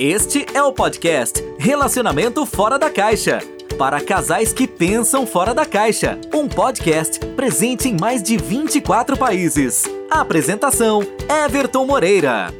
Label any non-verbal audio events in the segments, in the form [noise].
Este é o podcast Relacionamento Fora da Caixa. Para casais que pensam fora da caixa. Um podcast presente em mais de 24 países. Apresentação: Everton Moreira.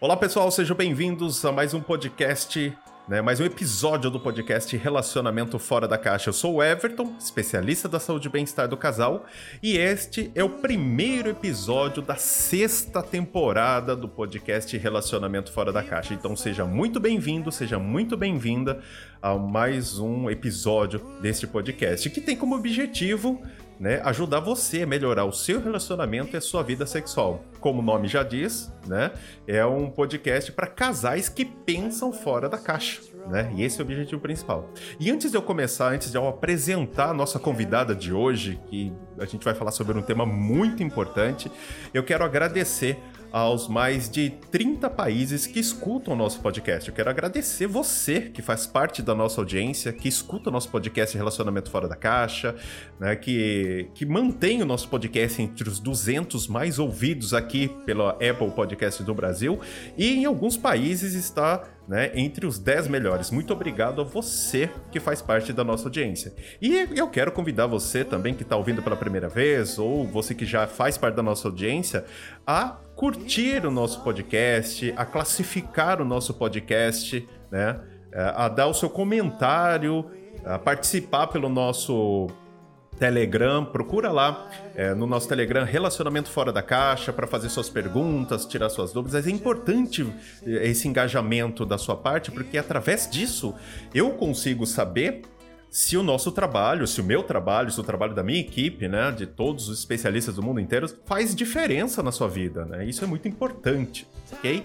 Olá pessoal, sejam bem-vindos a mais um podcast né, mais um episódio do podcast Relacionamento Fora da Caixa. Eu sou o Everton, especialista da saúde e bem-estar do casal, e este é o primeiro episódio da sexta temporada do podcast Relacionamento Fora da Caixa. Então seja muito bem-vindo, seja muito bem-vinda a mais um episódio deste podcast, que tem como objetivo né, ajudar você a melhorar o seu relacionamento e a sua vida sexual. Como o nome já diz, né, é um podcast para casais que pensam fora da caixa. Né? E esse é o objetivo principal. E antes de eu começar, antes de eu apresentar a nossa convidada de hoje, que a gente vai falar sobre um tema muito importante, eu quero agradecer aos mais de 30 países que escutam o nosso podcast. Eu quero agradecer você que faz parte da nossa audiência, que escuta o nosso podcast Relacionamento Fora da Caixa, né, que, que mantém o nosso podcast entre os 200 mais ouvidos aqui pela Apple Podcast do Brasil e em alguns países está né, entre os 10 melhores. Muito obrigado a você que faz parte da nossa audiência. E eu quero convidar você também que está ouvindo pela primeira vez, ou você que já faz parte da nossa audiência, a curtir o nosso podcast, a classificar o nosso podcast, né? É, a dar o seu comentário, a participar pelo nosso Telegram, procura lá é, no nosso Telegram Relacionamento Fora da Caixa para fazer suas perguntas, tirar suas dúvidas. É importante é, esse engajamento da sua parte, porque através disso eu consigo saber se o nosso trabalho, se o meu trabalho, se o trabalho da minha equipe, né, de todos os especialistas do mundo inteiro, faz diferença na sua vida, né? Isso é muito importante, ok?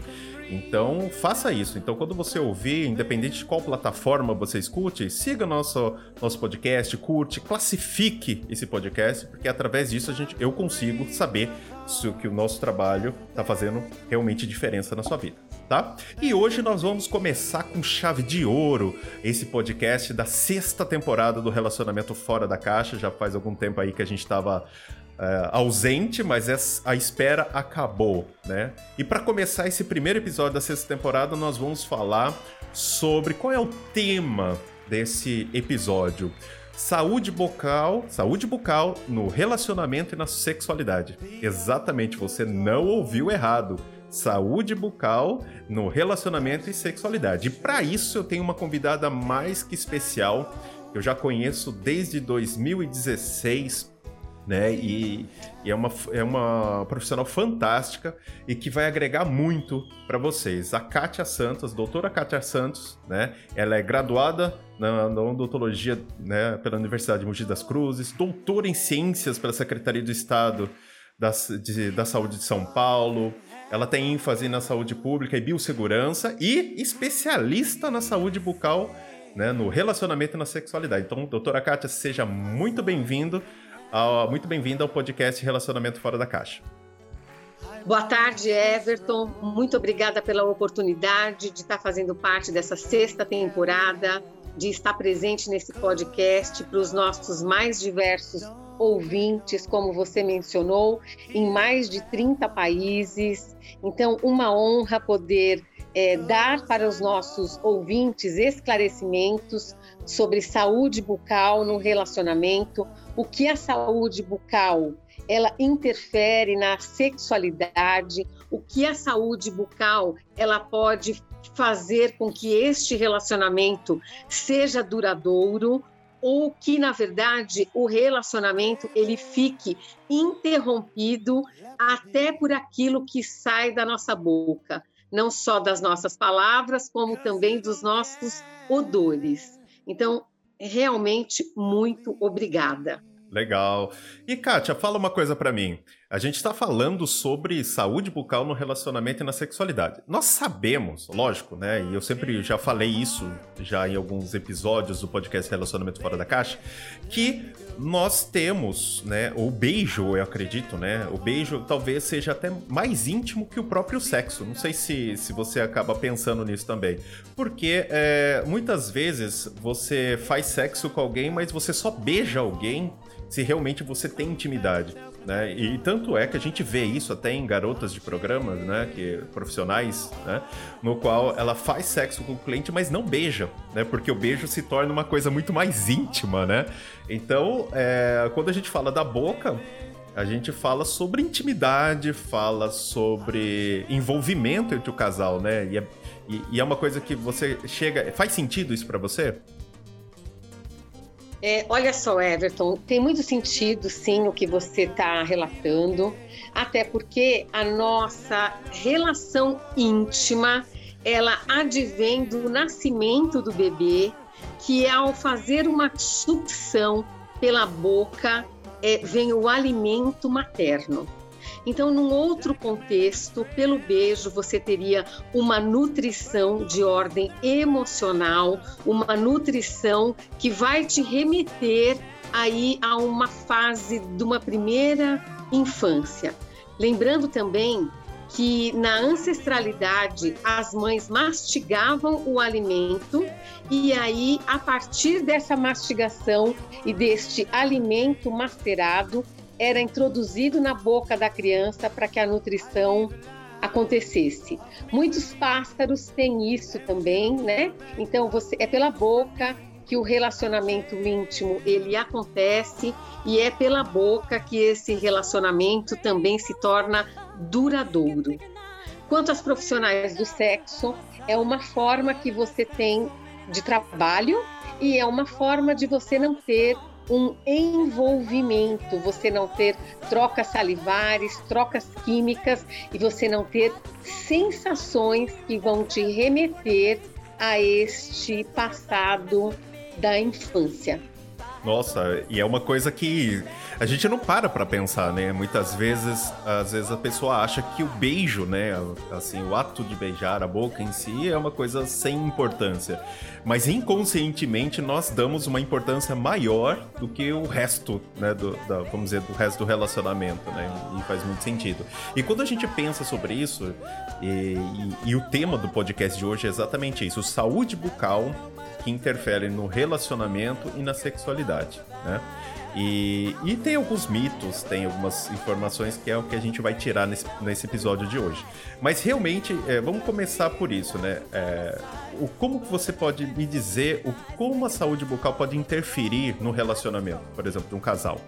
Então, faça isso. Então, quando você ouvir, independente de qual plataforma você escute, siga nosso, nosso podcast, curte, classifique esse podcast, porque através disso a gente, eu consigo saber se o que o nosso trabalho está fazendo realmente diferença na sua vida, tá? E hoje nós vamos começar com chave de ouro esse podcast da sexta temporada do Relacionamento Fora da Caixa. Já faz algum tempo aí que a gente estava é, ausente, mas a espera acabou, né? E para começar esse primeiro episódio da sexta temporada, nós vamos falar sobre qual é o tema desse episódio. Saúde bucal, saúde bucal no relacionamento e na sexualidade. Exatamente, você não ouviu errado. Saúde bucal no relacionamento e sexualidade. E para isso eu tenho uma convidada mais que especial. Eu já conheço desde 2016 né? E, e, é, uma, é uma profissional fantástica e que vai agregar muito para vocês. A Kátia Santos, doutora Kátia Santos, né? Ela é graduada na, na odontologia né, pela Universidade de Mogi das Cruzes, doutora em ciências pela Secretaria do Estado da, de, da Saúde de São Paulo. Ela tem ênfase na saúde pública e biossegurança e especialista na saúde bucal, né, no relacionamento e na sexualidade. Então, doutora Kátia, seja muito bem-vindo Uh, muito bem-vindo ao podcast Relacionamento Fora da Caixa. Boa tarde, Everton. Muito obrigada pela oportunidade de estar fazendo parte dessa sexta temporada, de estar presente nesse podcast para os nossos mais diversos ouvintes, como você mencionou, em mais de 30 países. Então, uma honra poder é, dar para os nossos ouvintes esclarecimentos sobre saúde bucal no relacionamento, o que a saúde bucal ela interfere na sexualidade, o que a saúde bucal ela pode fazer com que este relacionamento seja duradouro ou que na verdade o relacionamento ele fique interrompido até por aquilo que sai da nossa boca, não só das nossas palavras, como também dos nossos odores. Então, realmente muito obrigada. Legal. E Kátia, fala uma coisa para mim. A gente está falando sobre saúde bucal no relacionamento e na sexualidade. Nós sabemos, lógico, né? E eu sempre já falei isso já em alguns episódios do podcast Relacionamento Fora da Caixa, que nós temos, né? O beijo, eu acredito, né? O beijo talvez seja até mais íntimo que o próprio sexo. Não sei se, se você acaba pensando nisso também. Porque é, muitas vezes você faz sexo com alguém, mas você só beija alguém se realmente você tem intimidade. Né? E tanto é que a gente vê isso até em garotas de programas, né? Que, profissionais, né? No qual ela faz sexo com o cliente, mas não beija, né? Porque o beijo se torna uma coisa muito mais íntima, né? Então, é, quando a gente fala da boca, a gente fala sobre intimidade, fala sobre envolvimento entre o casal, né? E é, e, e é uma coisa que você chega. Faz sentido isso para você? É, olha só, Everton, tem muito sentido sim o que você está relatando, até porque a nossa relação íntima ela advém do nascimento do bebê, que ao fazer uma sucção pela boca é, vem o alimento materno. Então, num outro contexto, pelo beijo, você teria uma nutrição de ordem emocional, uma nutrição que vai te remeter aí a uma fase de uma primeira infância. Lembrando também que na ancestralidade as mães mastigavam o alimento e aí a partir dessa mastigação e deste alimento macerado era introduzido na boca da criança para que a nutrição acontecesse. Muitos pássaros têm isso também, né? Então você é pela boca que o relacionamento íntimo ele acontece e é pela boca que esse relacionamento também se torna duradouro. Quanto aos profissionais do sexo, é uma forma que você tem de trabalho e é uma forma de você não ter um envolvimento, você não ter trocas salivares, trocas químicas e você não ter sensações que vão te remeter a este passado da infância. Nossa, e é uma coisa que a gente não para para pensar, né? Muitas vezes, às vezes a pessoa acha que o beijo, né, assim, o ato de beijar a boca em si é uma coisa sem importância. Mas inconscientemente nós damos uma importância maior do que o resto, né, do, da, vamos dizer, do resto do relacionamento, né? E faz muito sentido. E quando a gente pensa sobre isso, e, e, e o tema do podcast de hoje é exatamente isso, saúde bucal que interferem no relacionamento e na sexualidade, né? E, e tem alguns mitos, tem algumas informações que é o que a gente vai tirar nesse, nesse episódio de hoje. Mas realmente, é, vamos começar por isso, né? É, o, como você pode me dizer o, como a saúde bucal pode interferir no relacionamento, por exemplo, de um casal?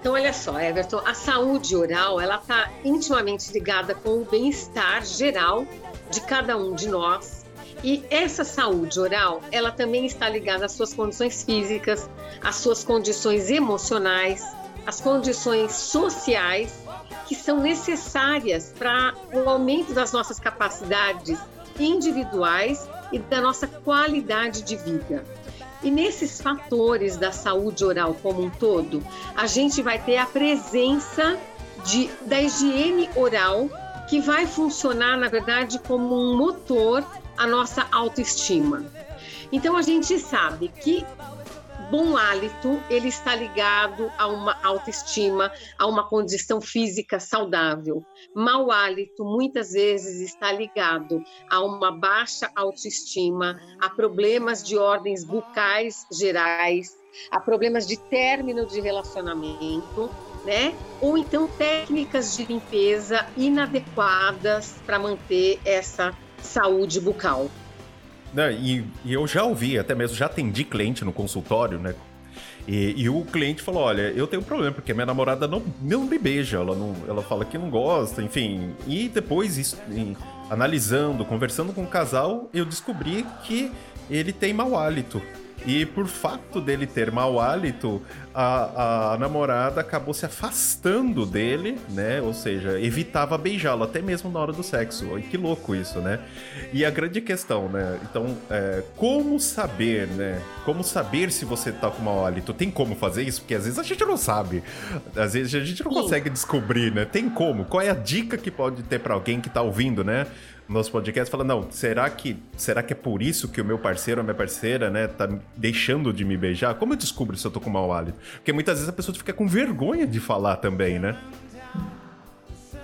Então, olha só, Everton, a saúde oral ela está intimamente ligada com o bem-estar geral de cada um de nós e essa saúde oral, ela também está ligada às suas condições físicas, às suas condições emocionais, às condições sociais que são necessárias para o aumento das nossas capacidades individuais e da nossa qualidade de vida. E nesses fatores da saúde oral como um todo, a gente vai ter a presença de, da higiene oral, que vai funcionar, na verdade, como um motor a nossa autoestima. Então a gente sabe que bom hálito ele está ligado a uma autoestima, a uma condição física saudável. Mau hálito muitas vezes está ligado a uma baixa autoestima, a problemas de ordens bucais gerais, a problemas de término de relacionamento, né? Ou então técnicas de limpeza inadequadas para manter essa saúde bucal. Não, e, e, eu já ouvi, até mesmo já atendi cliente no consultório, né? E, e, o cliente falou: Olha, eu tenho um problema, porque minha namorada não, não me beija, ela, não, ela fala que não gosta, enfim. E depois, isso, em, analisando, conversando com o casal, eu descobri que ele tem mau hálito. E por fato dele ter mau hálito, a, a namorada acabou se afastando dele, né? Ou seja, evitava beijá-lo até mesmo na hora do sexo. E que louco isso, né? E a grande questão, né? Então, é, como saber, né? Como saber se você tá com mau hálito? Tem como fazer isso? Porque às vezes a gente não sabe. Às vezes a gente não consegue descobrir, né? Tem como? Qual é a dica que pode ter para alguém que tá ouvindo, né? Nosso podcast fala, não, será que, será que é por isso que o meu parceiro ou minha parceira, né, tá deixando de me beijar? Como eu descubro se eu tô com mau hálito? Porque muitas vezes a pessoa fica com vergonha de falar também, né?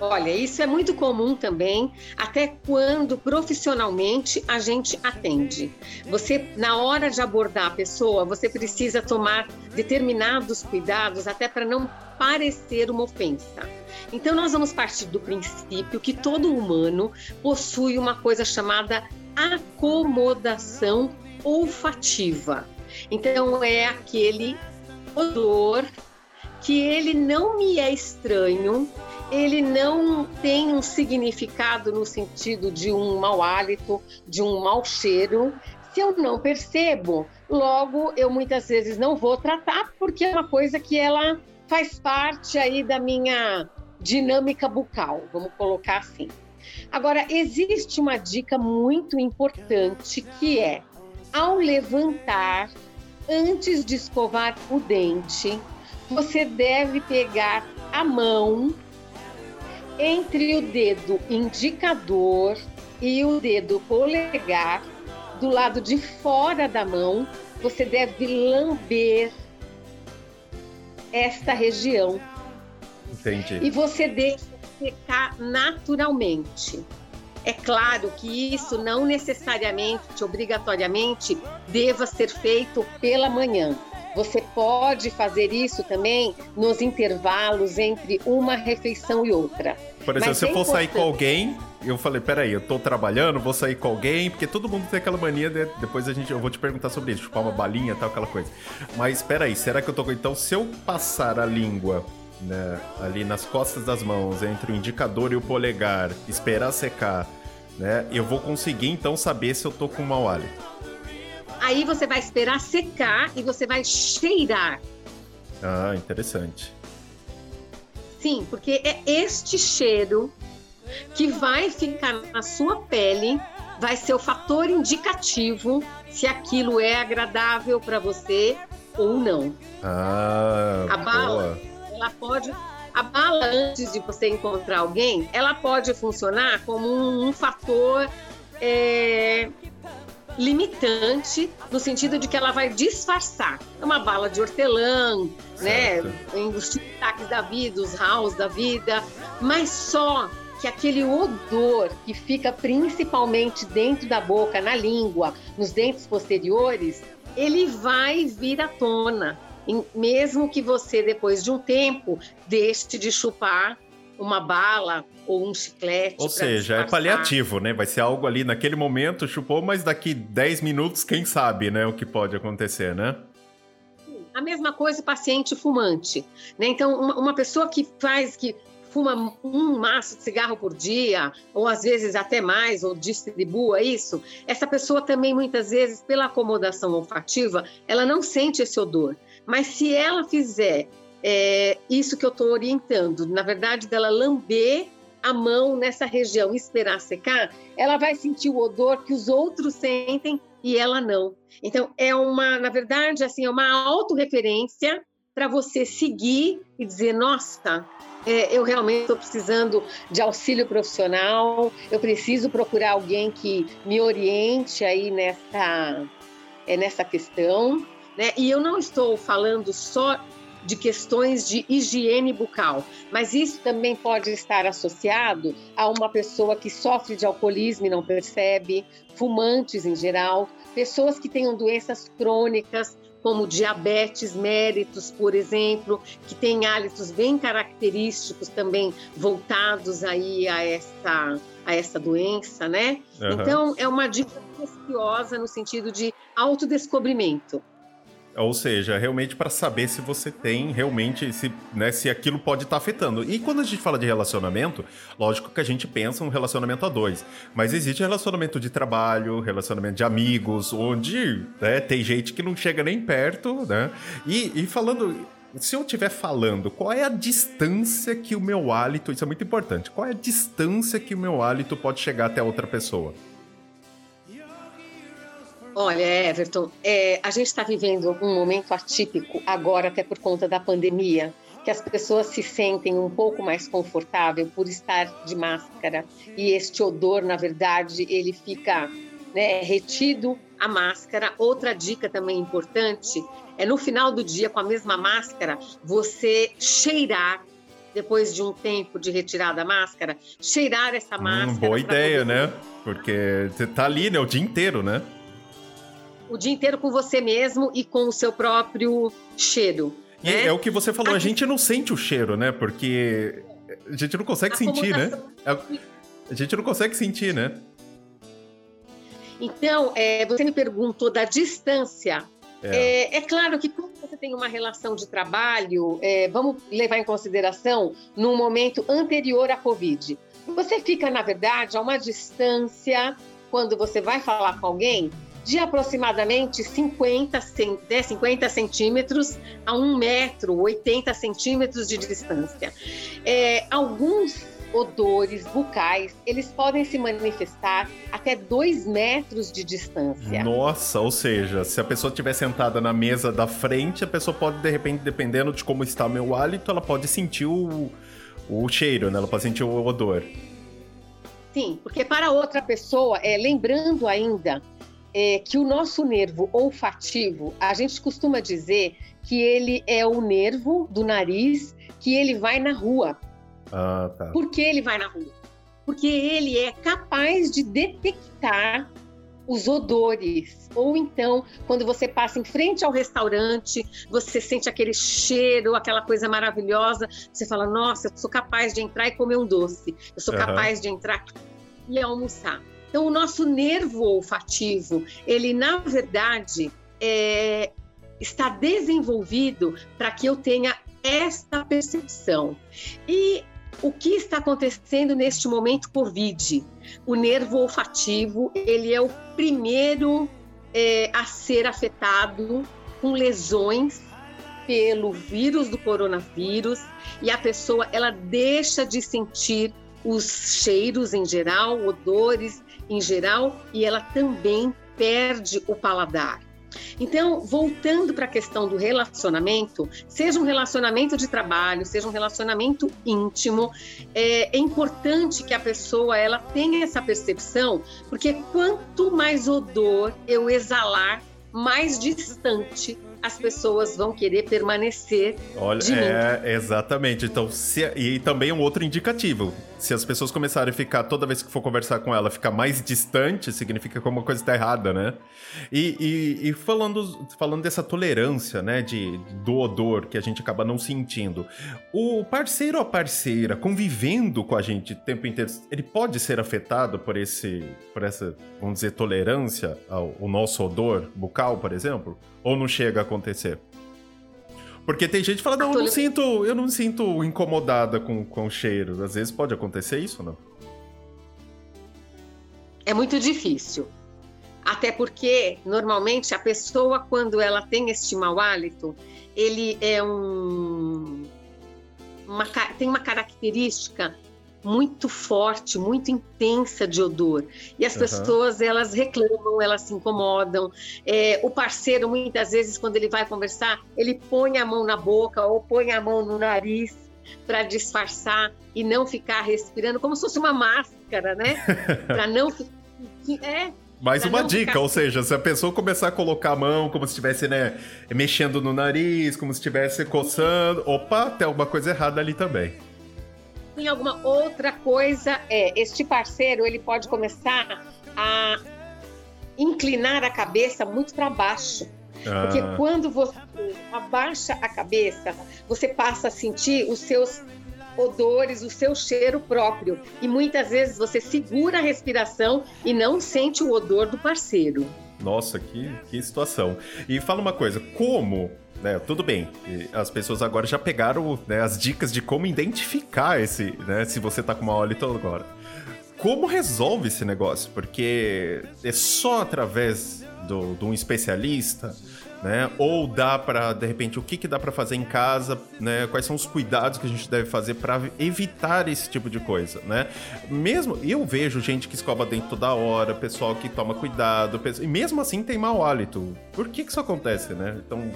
Olha, isso é muito comum também, até quando profissionalmente a gente atende. Você, na hora de abordar a pessoa, você precisa tomar determinados cuidados até para não parecer uma ofensa. Então, nós vamos partir do princípio que todo humano possui uma coisa chamada acomodação olfativa. Então, é aquele odor que ele não me é estranho, ele não tem um significado no sentido de um mau hálito, de um mau cheiro. Se eu não percebo, logo eu muitas vezes não vou tratar porque é uma coisa que ela faz parte aí da minha dinâmica bucal, vamos colocar assim. Agora, existe uma dica muito importante que é ao levantar, antes de escovar o dente, você deve pegar a mão entre o dedo indicador e o dedo polegar, do lado de fora da mão, você deve lamber esta região. Entendi. E você deixa secar naturalmente. É claro que isso não necessariamente, obrigatoriamente, deva ser feito pela manhã. Você pode fazer isso também nos intervalos entre uma refeição e outra. Por exemplo, Mas se eu for sair com alguém, eu falei, peraí, eu tô trabalhando, vou sair com alguém, porque todo mundo tem aquela mania de, depois a gente, eu vou te perguntar sobre isso, chupar uma balinha tal, aquela coisa. Mas peraí, será que eu tô Então, se eu passar a língua né, ali nas costas das mãos, entre o indicador e o polegar, esperar secar, né, eu vou conseguir então saber se eu tô com mau hálito. Aí você vai esperar secar e você vai cheirar. Ah, interessante. Sim, porque é este cheiro que vai ficar na sua pele, vai ser o fator indicativo se aquilo é agradável para você ou não. Ah, a bala, boa. ela pode a bala antes de você encontrar alguém, ela pode funcionar como um, um fator é, limitante no sentido de que ela vai disfarçar. É uma bala de hortelã, né? certo. né? Os tic da vida, os house da vida, mas só que aquele odor que fica principalmente dentro da boca, na língua, nos dentes posteriores, ele vai vir à tona. Mesmo que você, depois de um tempo, deixe de chupar uma bala ou um chiclete. Ou seja, é paliativo, né? Vai ser algo ali naquele momento, chupou, mas daqui 10 minutos, quem sabe, né? O que pode acontecer, né? A mesma coisa paciente fumante, né? Então, uma, uma pessoa que faz, que fuma um maço de cigarro por dia, ou às vezes até mais, ou distribua isso, essa pessoa também muitas vezes, pela acomodação olfativa, ela não sente esse odor. Mas se ela fizer é, isso que eu estou orientando, na verdade, dela lamber a mão nessa região e esperar secar, ela vai sentir o odor que os outros sentem e ela não. Então, é uma, na verdade, assim, é uma autorreferência para você seguir e dizer, nossa, é, eu realmente estou precisando de auxílio profissional, eu preciso procurar alguém que me oriente aí nessa, é, nessa questão. Né? E eu não estou falando só de questões de higiene bucal, mas isso também pode estar associado a uma pessoa que sofre de alcoolismo e não percebe, fumantes em geral, pessoas que tenham doenças crônicas, como diabetes méritos, por exemplo, que tem hálitos bem característicos também voltados aí a essa a essa doença, né? Uhum. Então é uma dica preciosa no sentido de autodescobrimento. Ou seja, realmente para saber se você tem realmente, se, né, se aquilo pode estar tá afetando. E quando a gente fala de relacionamento, lógico que a gente pensa um relacionamento a dois. Mas existe relacionamento de trabalho, relacionamento de amigos, onde né, tem gente que não chega nem perto, né? E, e falando se eu estiver falando, qual é a distância que o meu hálito, isso é muito importante, qual é a distância que o meu hálito pode chegar até outra pessoa? Olha, Everton, é, a gente está vivendo um momento atípico agora, até por conta da pandemia, que as pessoas se sentem um pouco mais confortável por estar de máscara e este odor, na verdade, ele fica né, retido a máscara. Outra dica também importante é no final do dia, com a mesma máscara, você cheirar depois de um tempo de retirar da máscara, cheirar essa hum, máscara. Hum, boa ideia, poder... né? Porque você tá ali, né, o dia inteiro, né? O dia inteiro com você mesmo e com o seu próprio cheiro. E né? é o que você falou, a, a gente não sente o cheiro, né? Porque a gente não consegue sentir, né? A gente não consegue sentir, né? Então, é, você me perguntou da distância. É. É, é. claro que quando você tem uma relação de trabalho, é, vamos levar em consideração no momento anterior à Covid. Você fica, na verdade, a uma distância, quando você vai falar com alguém, de aproximadamente 50, 50 centímetros a 1 metro, 80 centímetros de distância. É, alguns odores bucais, eles podem se manifestar até 2 metros de distância. Nossa, ou seja, se a pessoa estiver sentada na mesa da frente, a pessoa pode, de repente, dependendo de como está o meu hálito, ela pode sentir o, o cheiro, né? Ela pode sentir o odor. Sim, porque para outra pessoa, é, lembrando ainda é, que o nosso nervo olfativo, a gente costuma dizer que ele é o nervo do nariz que ele vai na rua. Ah, tá. Por que ele vai na rua? Porque ele é capaz de detectar os odores. Ou então, quando você passa em frente ao restaurante, você sente aquele cheiro, aquela coisa maravilhosa, você fala: Nossa, eu sou capaz de entrar e comer um doce. Eu sou uhum. capaz de entrar e almoçar. Então, o nosso nervo olfativo, ele na verdade é, está desenvolvido para que eu tenha esta percepção. E o que está acontecendo neste momento Covid? O nervo olfativo, ele é o primeiro é, a ser afetado com lesões pelo vírus do coronavírus e a pessoa ela deixa de sentir os cheiros em geral, odores em geral, e ela também perde o paladar. Então, voltando para a questão do relacionamento, seja um relacionamento de trabalho, seja um relacionamento íntimo, é, é, importante que a pessoa ela tenha essa percepção, porque quanto mais odor eu exalar, mais distante as pessoas vão querer permanecer Olha, de é, mim. Exatamente. Então, se, e também um outro indicativo. Se as pessoas começarem a ficar, toda vez que for conversar com ela, ficar mais distante, significa que alguma coisa está errada, né? E, e, e, falando, falando dessa tolerância, né, de, do odor que a gente acaba não sentindo, o parceiro ou a parceira convivendo com a gente o tempo inteiro, ele pode ser afetado por esse, por essa, vamos dizer, tolerância ao, ao nosso odor bucal, por exemplo? Ou não chega acontecer? Porque tem gente que fala, não, eu não sinto, eu não me sinto incomodada com, com o cheiro. Às vezes pode acontecer isso, não? É muito difícil. Até porque, normalmente, a pessoa, quando ela tem este mau hálito, ele é um. Uma, tem uma característica muito forte, muito intensa de odor. E as uhum. pessoas, elas reclamam, elas se incomodam. É, o parceiro, muitas vezes, quando ele vai conversar, ele põe a mão na boca ou põe a mão no nariz para disfarçar e não ficar respirando como se fosse uma máscara, né? [laughs] para não é mais uma dica, ficar... ou seja, se a pessoa começar a colocar a mão como se estivesse, né, mexendo no nariz, como se estivesse coçando, opa, tem alguma coisa errada ali também tem alguma outra coisa, é, este parceiro ele pode começar a inclinar a cabeça muito para baixo. Ah. Porque quando você abaixa a cabeça, você passa a sentir os seus odores, o seu cheiro próprio. E muitas vezes você segura a respiração e não sente o odor do parceiro. Nossa, que, que situação. E fala uma coisa, como né, tudo bem. As pessoas agora já pegaram né, as dicas de como identificar esse, né, se você tá com uma óleo agora. Como resolve esse negócio? Porque é só através do, de um especialista, né? Ou dá para de repente o que, que dá para fazer em casa, né? Quais são os cuidados que a gente deve fazer para evitar esse tipo de coisa, né? Mesmo eu vejo gente que escova dentro toda hora, pessoal que toma cuidado, e mesmo assim tem mau hálito. Por que que isso acontece, né? Então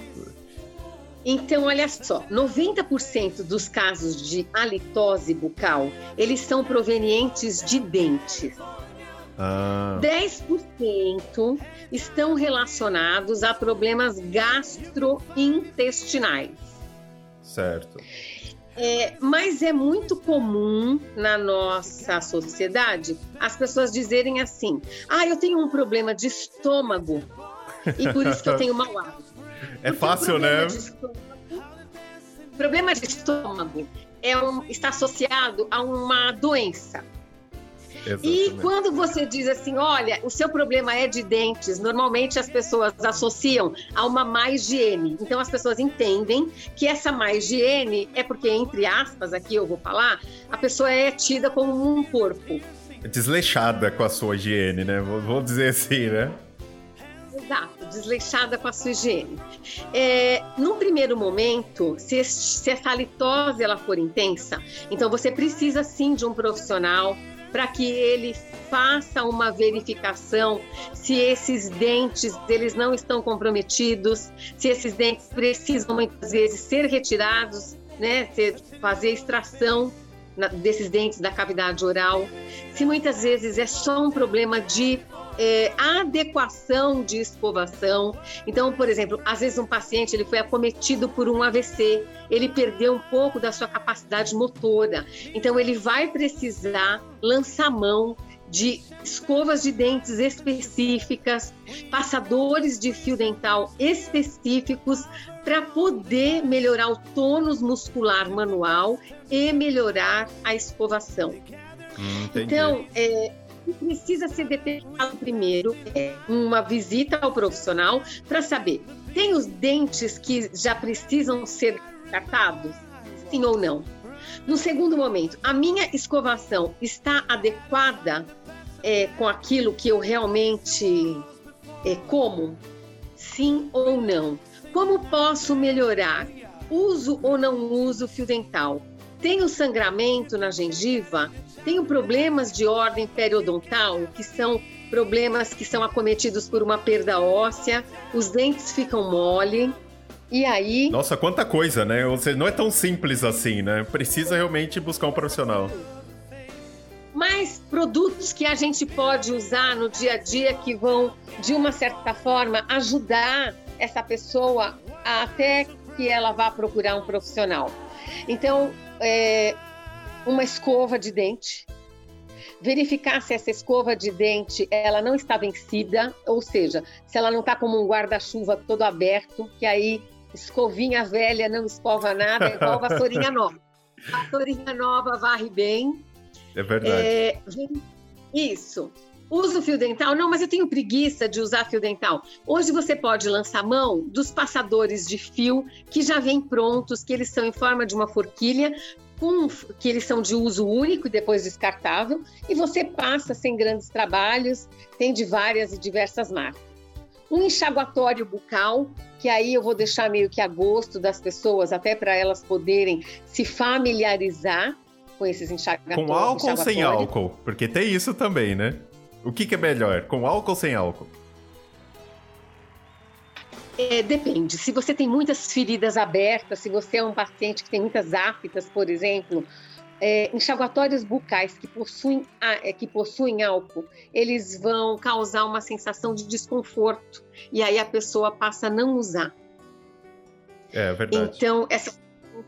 então, olha só, 90% dos casos de halitose bucal, eles são provenientes de dentes. Ah. 10% estão relacionados a problemas gastrointestinais. Certo. É, mas é muito comum na nossa sociedade as pessoas dizerem assim: ah, eu tenho um problema de estômago e por isso que eu [laughs] tenho mau hábito. É Porque fácil, né? De estômago, problema de estômago é um, está associado a uma doença. Exatamente. E quando você diz assim, olha, o seu problema é de dentes, normalmente as pessoas associam a uma má higiene. Então as pessoas entendem que essa má higiene é porque, entre aspas, aqui eu vou falar, a pessoa é tida como um corpo. Desleixada com a sua higiene, né? Vou dizer assim, né? Exato, desleixada com a sua higiene. É, num primeiro momento, se, se essa halitose ela for intensa, então você precisa sim de um profissional para que ele faça uma verificação se esses dentes eles não estão comprometidos, se esses dentes precisam muitas vezes ser retirados, né, fazer extração desses dentes da cavidade oral, se muitas vezes é só um problema de é, adequação de escovação. Então, por exemplo, às vezes um paciente ele foi acometido por um AVC, ele perdeu um pouco da sua capacidade motora. Então, ele vai precisar lançar mão de escovas de dentes específicas, passadores de fio dental específicos para poder melhorar o tônus muscular manual e melhorar a escovação. Hum, então, é, que precisa ser detectado primeiro é uma visita ao profissional para saber: tem os dentes que já precisam ser tratados? Sim ou não? No segundo momento, a minha escovação está adequada é, com aquilo que eu realmente é, como? Sim ou não? Como posso melhorar? Uso ou não uso fio dental? Tenho sangramento na gengiva? Tenho problemas de ordem periodontal, que são problemas que são acometidos por uma perda óssea, os dentes ficam mole. E aí. Nossa, quanta coisa, né? Ou seja, não é tão simples assim, né? Precisa realmente buscar um profissional. Mas produtos que a gente pode usar no dia a dia que vão, de uma certa forma, ajudar essa pessoa até que ela vá procurar um profissional. Então, é, uma escova de dente, verificar se essa escova de dente ela não está vencida, ou seja, se ela não está como um guarda-chuva todo aberto, que aí escovinha velha não escova nada, é igual vassourinha [laughs] nova. Vassourinha nova varre bem. É verdade. É, isso. Uso fio dental? Não, mas eu tenho preguiça de usar fio dental. Hoje você pode lançar mão dos passadores de fio que já vêm prontos, que eles são em forma de uma forquilha, com, que eles são de uso único e depois descartável, e você passa sem grandes trabalhos, tem de várias e diversas marcas. Um enxaguatório bucal, que aí eu vou deixar meio que a gosto das pessoas, até para elas poderem se familiarizar com esses enxaguatórios. Com álcool ou sem álcool? Porque tem isso também, né? O que, que é melhor, com álcool ou sem álcool? É, depende. Se você tem muitas feridas abertas, se você é um paciente que tem muitas aftas, por exemplo, é, enxaguatórios bucais que possuem, é, que possuem álcool, eles vão causar uma sensação de desconforto e aí a pessoa passa a não usar. É verdade. Então, essa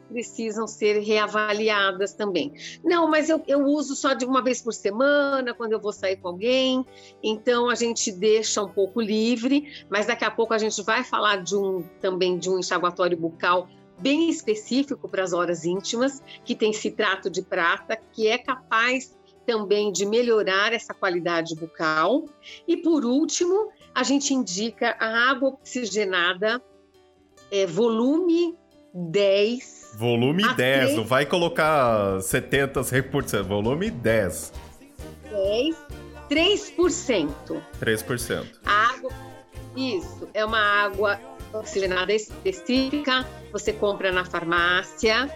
precisam ser reavaliadas também. Não, mas eu, eu uso só de uma vez por semana, quando eu vou sair com alguém, então a gente deixa um pouco livre, mas daqui a pouco a gente vai falar de um também de um enxaguatório bucal bem específico para as horas íntimas, que tem citrato de prata, que é capaz também de melhorar essa qualidade bucal. E por último, a gente indica a água oxigenada, é, volume 10. Volume 10, 3... não vai colocar 70, 100%, volume 10. 10, 3%. 3%. A água, isso, é uma água oxigenada específica, você compra na farmácia.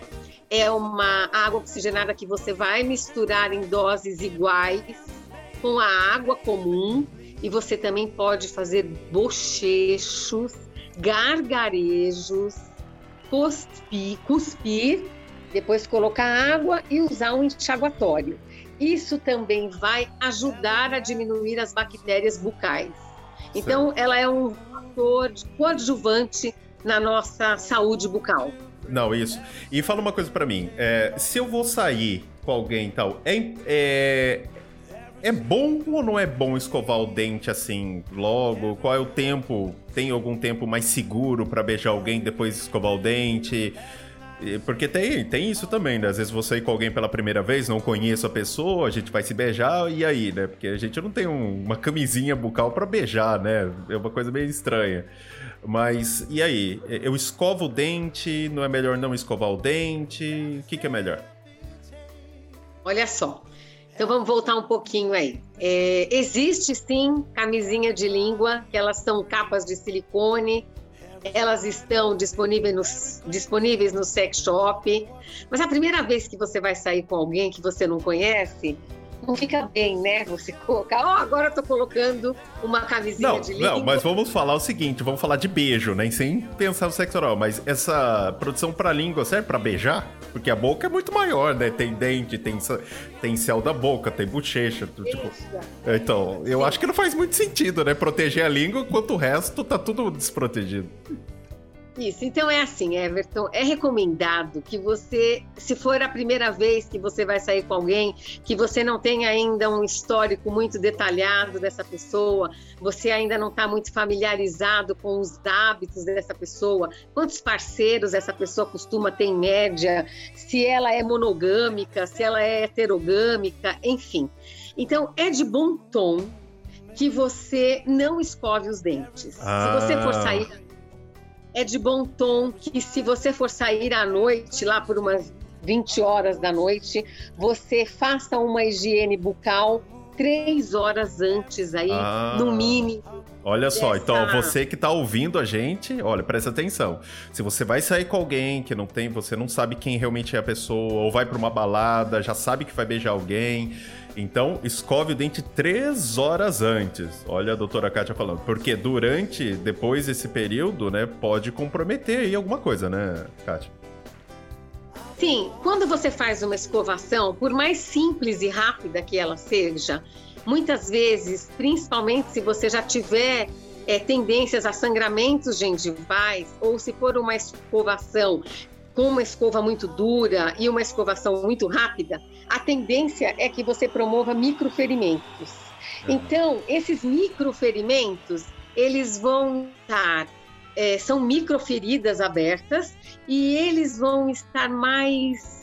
É uma água oxigenada que você vai misturar em doses iguais com a água comum e você também pode fazer bochechos, gargarejos, cuspir, cuspir, depois colocar água e usar um enxaguatório. Isso também vai ajudar a diminuir as bactérias bucais. Então, ela é um fator coadjuvante na nossa saúde bucal. Não, isso. E fala uma coisa para mim. É, se eu vou sair com alguém e tal, é, é, é bom ou não é bom escovar o dente assim logo? Qual é o tempo? Tem algum tempo mais seguro para beijar alguém depois de escovar o dente? Porque tem, tem isso também, né? Às vezes você ir com alguém pela primeira vez, não conheço a pessoa, a gente vai se beijar, e aí, né? Porque a gente não tem um, uma camisinha bucal para beijar, né? É uma coisa meio estranha. Mas, e aí? Eu escovo o dente? Não é melhor não escovar o dente? O que, que é melhor? Olha só. Então vamos voltar um pouquinho aí. É, existe sim camisinha de língua, que elas são capas de silicone, elas estão disponíveis no, disponíveis no sex shop. Mas a primeira vez que você vai sair com alguém que você não conhece, não fica bem, né? Você colocar, ó, oh, agora eu tô colocando uma camisinha não, de língua. Não, mas vamos falar o seguinte, vamos falar de beijo, né? Sem pensar no sexo oral, mas essa produção para língua serve para beijar? Porque a boca é muito maior, né? Tem dente, tem, tem céu da boca, tem bochecha, tipo... Então, eu acho que não faz muito sentido, né? Proteger a língua enquanto o resto tá tudo desprotegido. Isso, então é assim, Everton, é recomendado que você, se for a primeira vez que você vai sair com alguém, que você não tem ainda um histórico muito detalhado dessa pessoa, você ainda não está muito familiarizado com os hábitos dessa pessoa, quantos parceiros essa pessoa costuma ter em média, se ela é monogâmica, se ela é heterogâmica, enfim. Então, é de bom tom que você não escove os dentes. Ah. Se você for ah. sair é de bom tom que se você for sair à noite, lá por umas 20 horas da noite, você faça uma higiene bucal três horas antes aí, ah, no mínimo. Olha só, dessa... então você que está ouvindo a gente, olha, presta atenção. Se você vai sair com alguém que não tem, você não sabe quem realmente é a pessoa, ou vai para uma balada, já sabe que vai beijar alguém, então, escove o dente três horas antes. Olha a doutora Kátia falando. Porque durante, depois desse período, né, pode comprometer aí alguma coisa, né, Kátia? Sim, quando você faz uma escovação, por mais simples e rápida que ela seja, muitas vezes, principalmente se você já tiver é, tendências a sangramentos gengivais, ou se for uma escovação com uma escova muito dura e uma escovação muito rápida, a tendência é que você promova microferimentos. Então, esses microferimentos, eles vão estar, é, são microferidas abertas e eles vão estar mais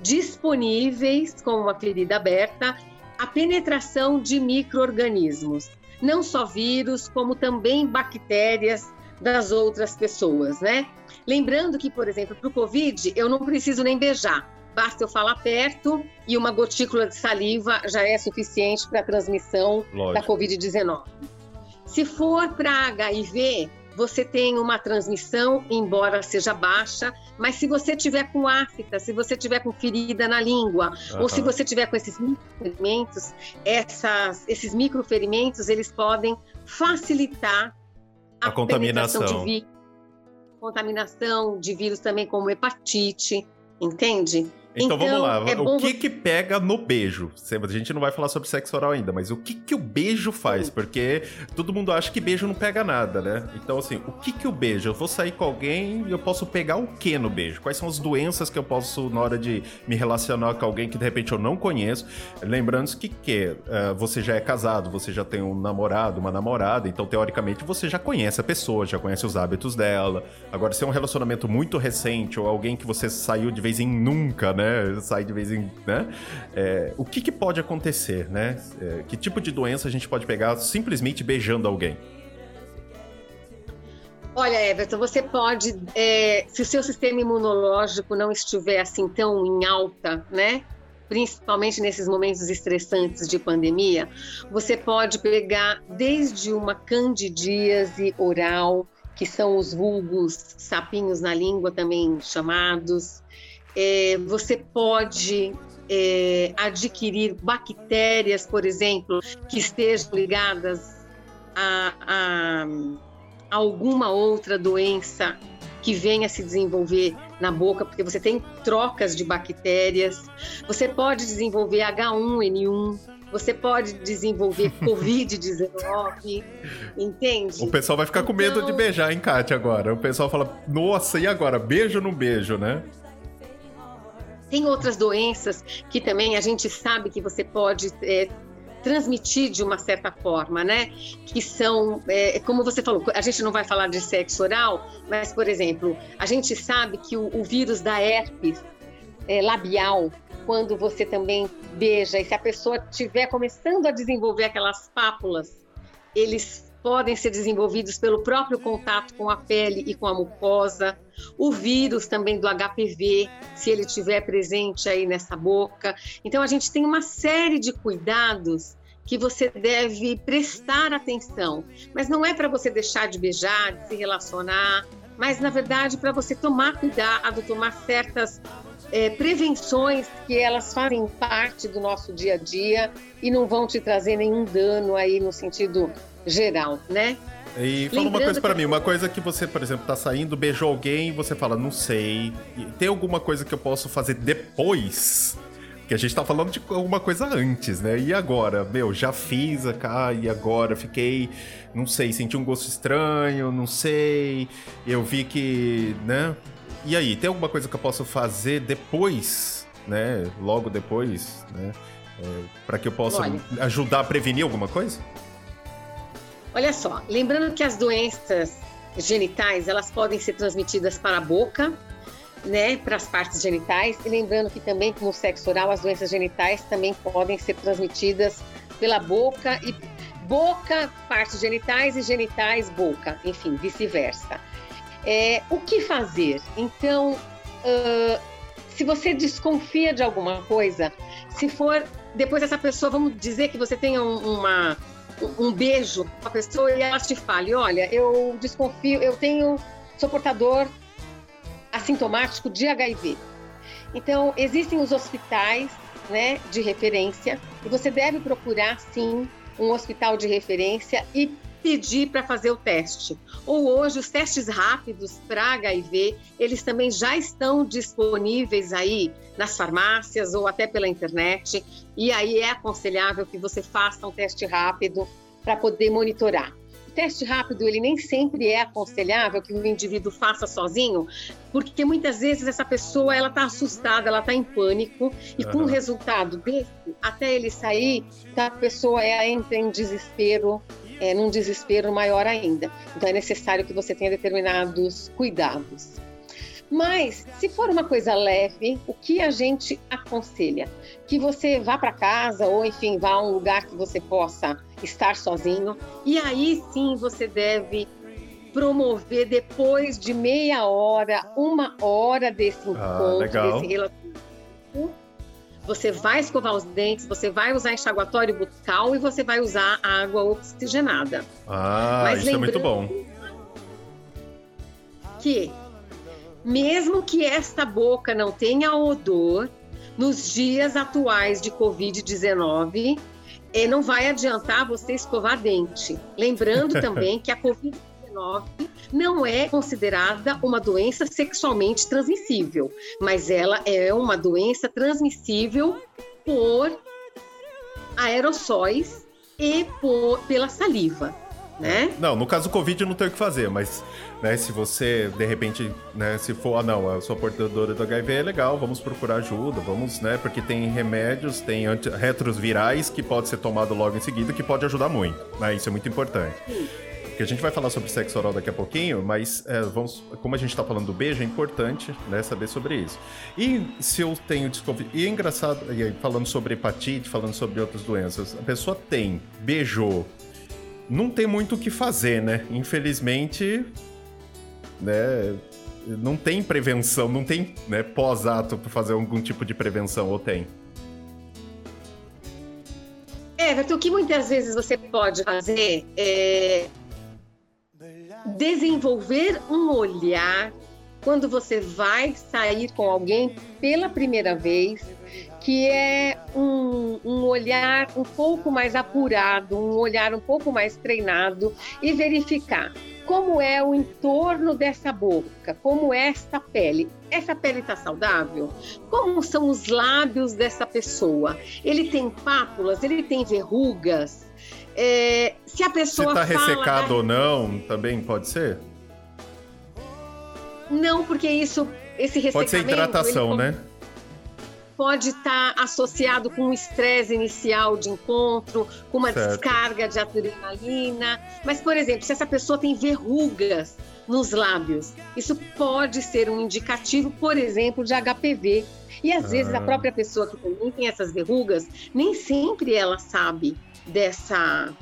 disponíveis, com uma ferida aberta, a penetração de micro-organismos. Não só vírus, como também bactérias das outras pessoas, né? Lembrando que, por exemplo, para o Covid, eu não preciso nem beijar. Basta eu falar perto e uma gotícula de saliva já é suficiente para a transmissão Lógico. da Covid-19. Se for para HIV, você tem uma transmissão, embora seja baixa, mas se você tiver com afta, se você tiver com ferida na língua, uhum. ou se você tiver com esses microferimentos, essas, esses microferimentos, eles podem facilitar a, a contaminação de vírus, contaminação de vírus também como hepatite, entende? Então, então vamos lá. É o que que pega no beijo? A gente não vai falar sobre sexo oral ainda, mas o que que o beijo faz? Porque todo mundo acha que beijo não pega nada, né? Então, assim, o que que o beijo? Eu vou sair com alguém e eu posso pegar o que no beijo? Quais são as doenças que eu posso, na hora de me relacionar com alguém que de repente eu não conheço? Lembrando que, que uh, você já é casado, você já tem um namorado, uma namorada, então teoricamente você já conhece a pessoa, já conhece os hábitos dela. Agora, se é um relacionamento muito recente ou alguém que você saiu de vez em nunca, né? Né? Sai de vez em. Né? É, o que, que, pode acontecer, né? É, que tipo de doença a gente pode pegar simplesmente beijando alguém? Olha, Everton, você pode, é, se o seu sistema imunológico não estiver assim tão em alta, né? Principalmente nesses momentos estressantes de pandemia, você pode pegar desde uma candidíase oral, que são os vulgos sapinhos na língua também chamados, é, você pode é, adquirir bactérias, por exemplo, que estejam ligadas a, a, a alguma outra doença que venha se desenvolver na boca, porque você tem trocas de bactérias. Você pode desenvolver H1N1, você pode desenvolver [laughs] Covid-19, entende? O pessoal vai ficar então... com medo de então beijar, hein, Kátia, agora. O pessoal fala, nossa, e agora? Beijo ou não beijo, né? Tem outras doenças que também a gente sabe que você pode é, transmitir de uma certa forma, né? Que são, é, como você falou, a gente não vai falar de sexo oral, mas, por exemplo, a gente sabe que o, o vírus da herpes é, labial, quando você também beija, e se a pessoa estiver começando a desenvolver aquelas pápulas, eles podem ser desenvolvidos pelo próprio contato com a pele e com a mucosa. O vírus também do HPV, se ele estiver presente aí nessa boca. Então, a gente tem uma série de cuidados que você deve prestar atenção. Mas não é para você deixar de beijar, de se relacionar, mas na verdade para você tomar cuidado, tomar certas é, prevenções que elas fazem parte do nosso dia a dia e não vão te trazer nenhum dano aí no sentido geral, né? E fala Lembrando uma coisa para mim, uma coisa que você, por exemplo, tá saindo, beijou alguém e você fala, não sei. Tem alguma coisa que eu posso fazer depois? Que a gente tá falando de alguma coisa antes, né? E agora? Meu, já fiz a e agora fiquei, não sei, senti um gosto estranho, não sei. Eu vi que, né? E aí, tem alguma coisa que eu posso fazer depois, né? Logo depois, né? É, para que eu possa Olha. ajudar a prevenir alguma coisa? Olha só, lembrando que as doenças genitais elas podem ser transmitidas para a boca, né, para as partes genitais, e lembrando que também no sexo oral as doenças genitais também podem ser transmitidas pela boca e boca, partes genitais e genitais, boca, enfim, vice-versa. É, o que fazer? Então, uh, se você desconfia de alguma coisa, se for depois essa pessoa, vamos dizer que você tenha um, uma, um beijo com a pessoa e ela te fale, olha, eu desconfio, eu tenho, sou portador assintomático de HIV. Então, existem os hospitais né, de referência e você deve procurar, sim, um hospital de referência e pedir para fazer o teste. Ou hoje os testes rápidos para HIV, eles também já estão disponíveis aí nas farmácias ou até pela internet, e aí é aconselhável que você faça um teste rápido para poder monitorar. Teste rápido, ele nem sempre é aconselhável que o indivíduo faça sozinho, porque muitas vezes essa pessoa ela está assustada, ela está em pânico e com o resultado desse, até ele sair, a pessoa é, entra em desespero, é, num desespero maior ainda. Então é necessário que você tenha determinados cuidados. Mas, se for uma coisa leve, o que a gente aconselha? Que você vá para casa ou, enfim, vá a um lugar que você possa estar sozinho. E aí sim você deve promover depois de meia hora, uma hora desse ah, encontro, ah, desse relacionamento, você vai escovar os dentes, você vai usar enxaguatório bucal e você vai usar água oxigenada. Ah, Mas isso é muito bom. Que, mesmo que esta boca não tenha odor, nos dias atuais de Covid-19, eh, não vai adiantar você escovar dente. Lembrando [laughs] também que a Covid-19 não é considerada uma doença sexualmente transmissível, mas ela é uma doença transmissível por aerossóis e por, pela saliva. Né? Não, no caso do Covid não tem o que fazer, mas né, se você, de repente, né, se for, ah, não, eu sou portadora do HIV, é legal, vamos procurar ajuda, vamos, né, porque tem remédios, tem retrovirais que pode ser tomado logo em seguida, que pode ajudar muito, né, isso é muito importante. Sim que a gente vai falar sobre sexo oral daqui a pouquinho, mas é, vamos, como a gente está falando do beijo, é importante né, saber sobre isso. E se eu tenho desconfiança. E é engraçado, falando sobre hepatite, falando sobre outras doenças, a pessoa tem, beijou, não tem muito o que fazer, né? Infelizmente, né? Não tem prevenção, não tem né, pós-ato para fazer algum tipo de prevenção, ou tem? Everton, o que muitas vezes você pode fazer é desenvolver um olhar quando você vai sair com alguém pela primeira vez, que é um, um, olhar um pouco mais apurado, um olhar um pouco mais treinado e verificar como é o entorno dessa boca, como é esta pele. Essa pele está saudável? Como são os lábios dessa pessoa? Ele tem pápulas? Ele tem verrugas? É, se a pessoa. Se está ressecado ou não, também pode ser? Não, porque isso, esse ressecamento. Pode ser hidratação, né? Pode estar associado com um estresse inicial de encontro, com uma certo. descarga de adrenalina. Mas, por exemplo, se essa pessoa tem verrugas nos lábios, isso pode ser um indicativo, por exemplo, de HPV. E às ah. vezes a ah. própria pessoa que também tem essas verrugas, nem sempre ela sabe dessa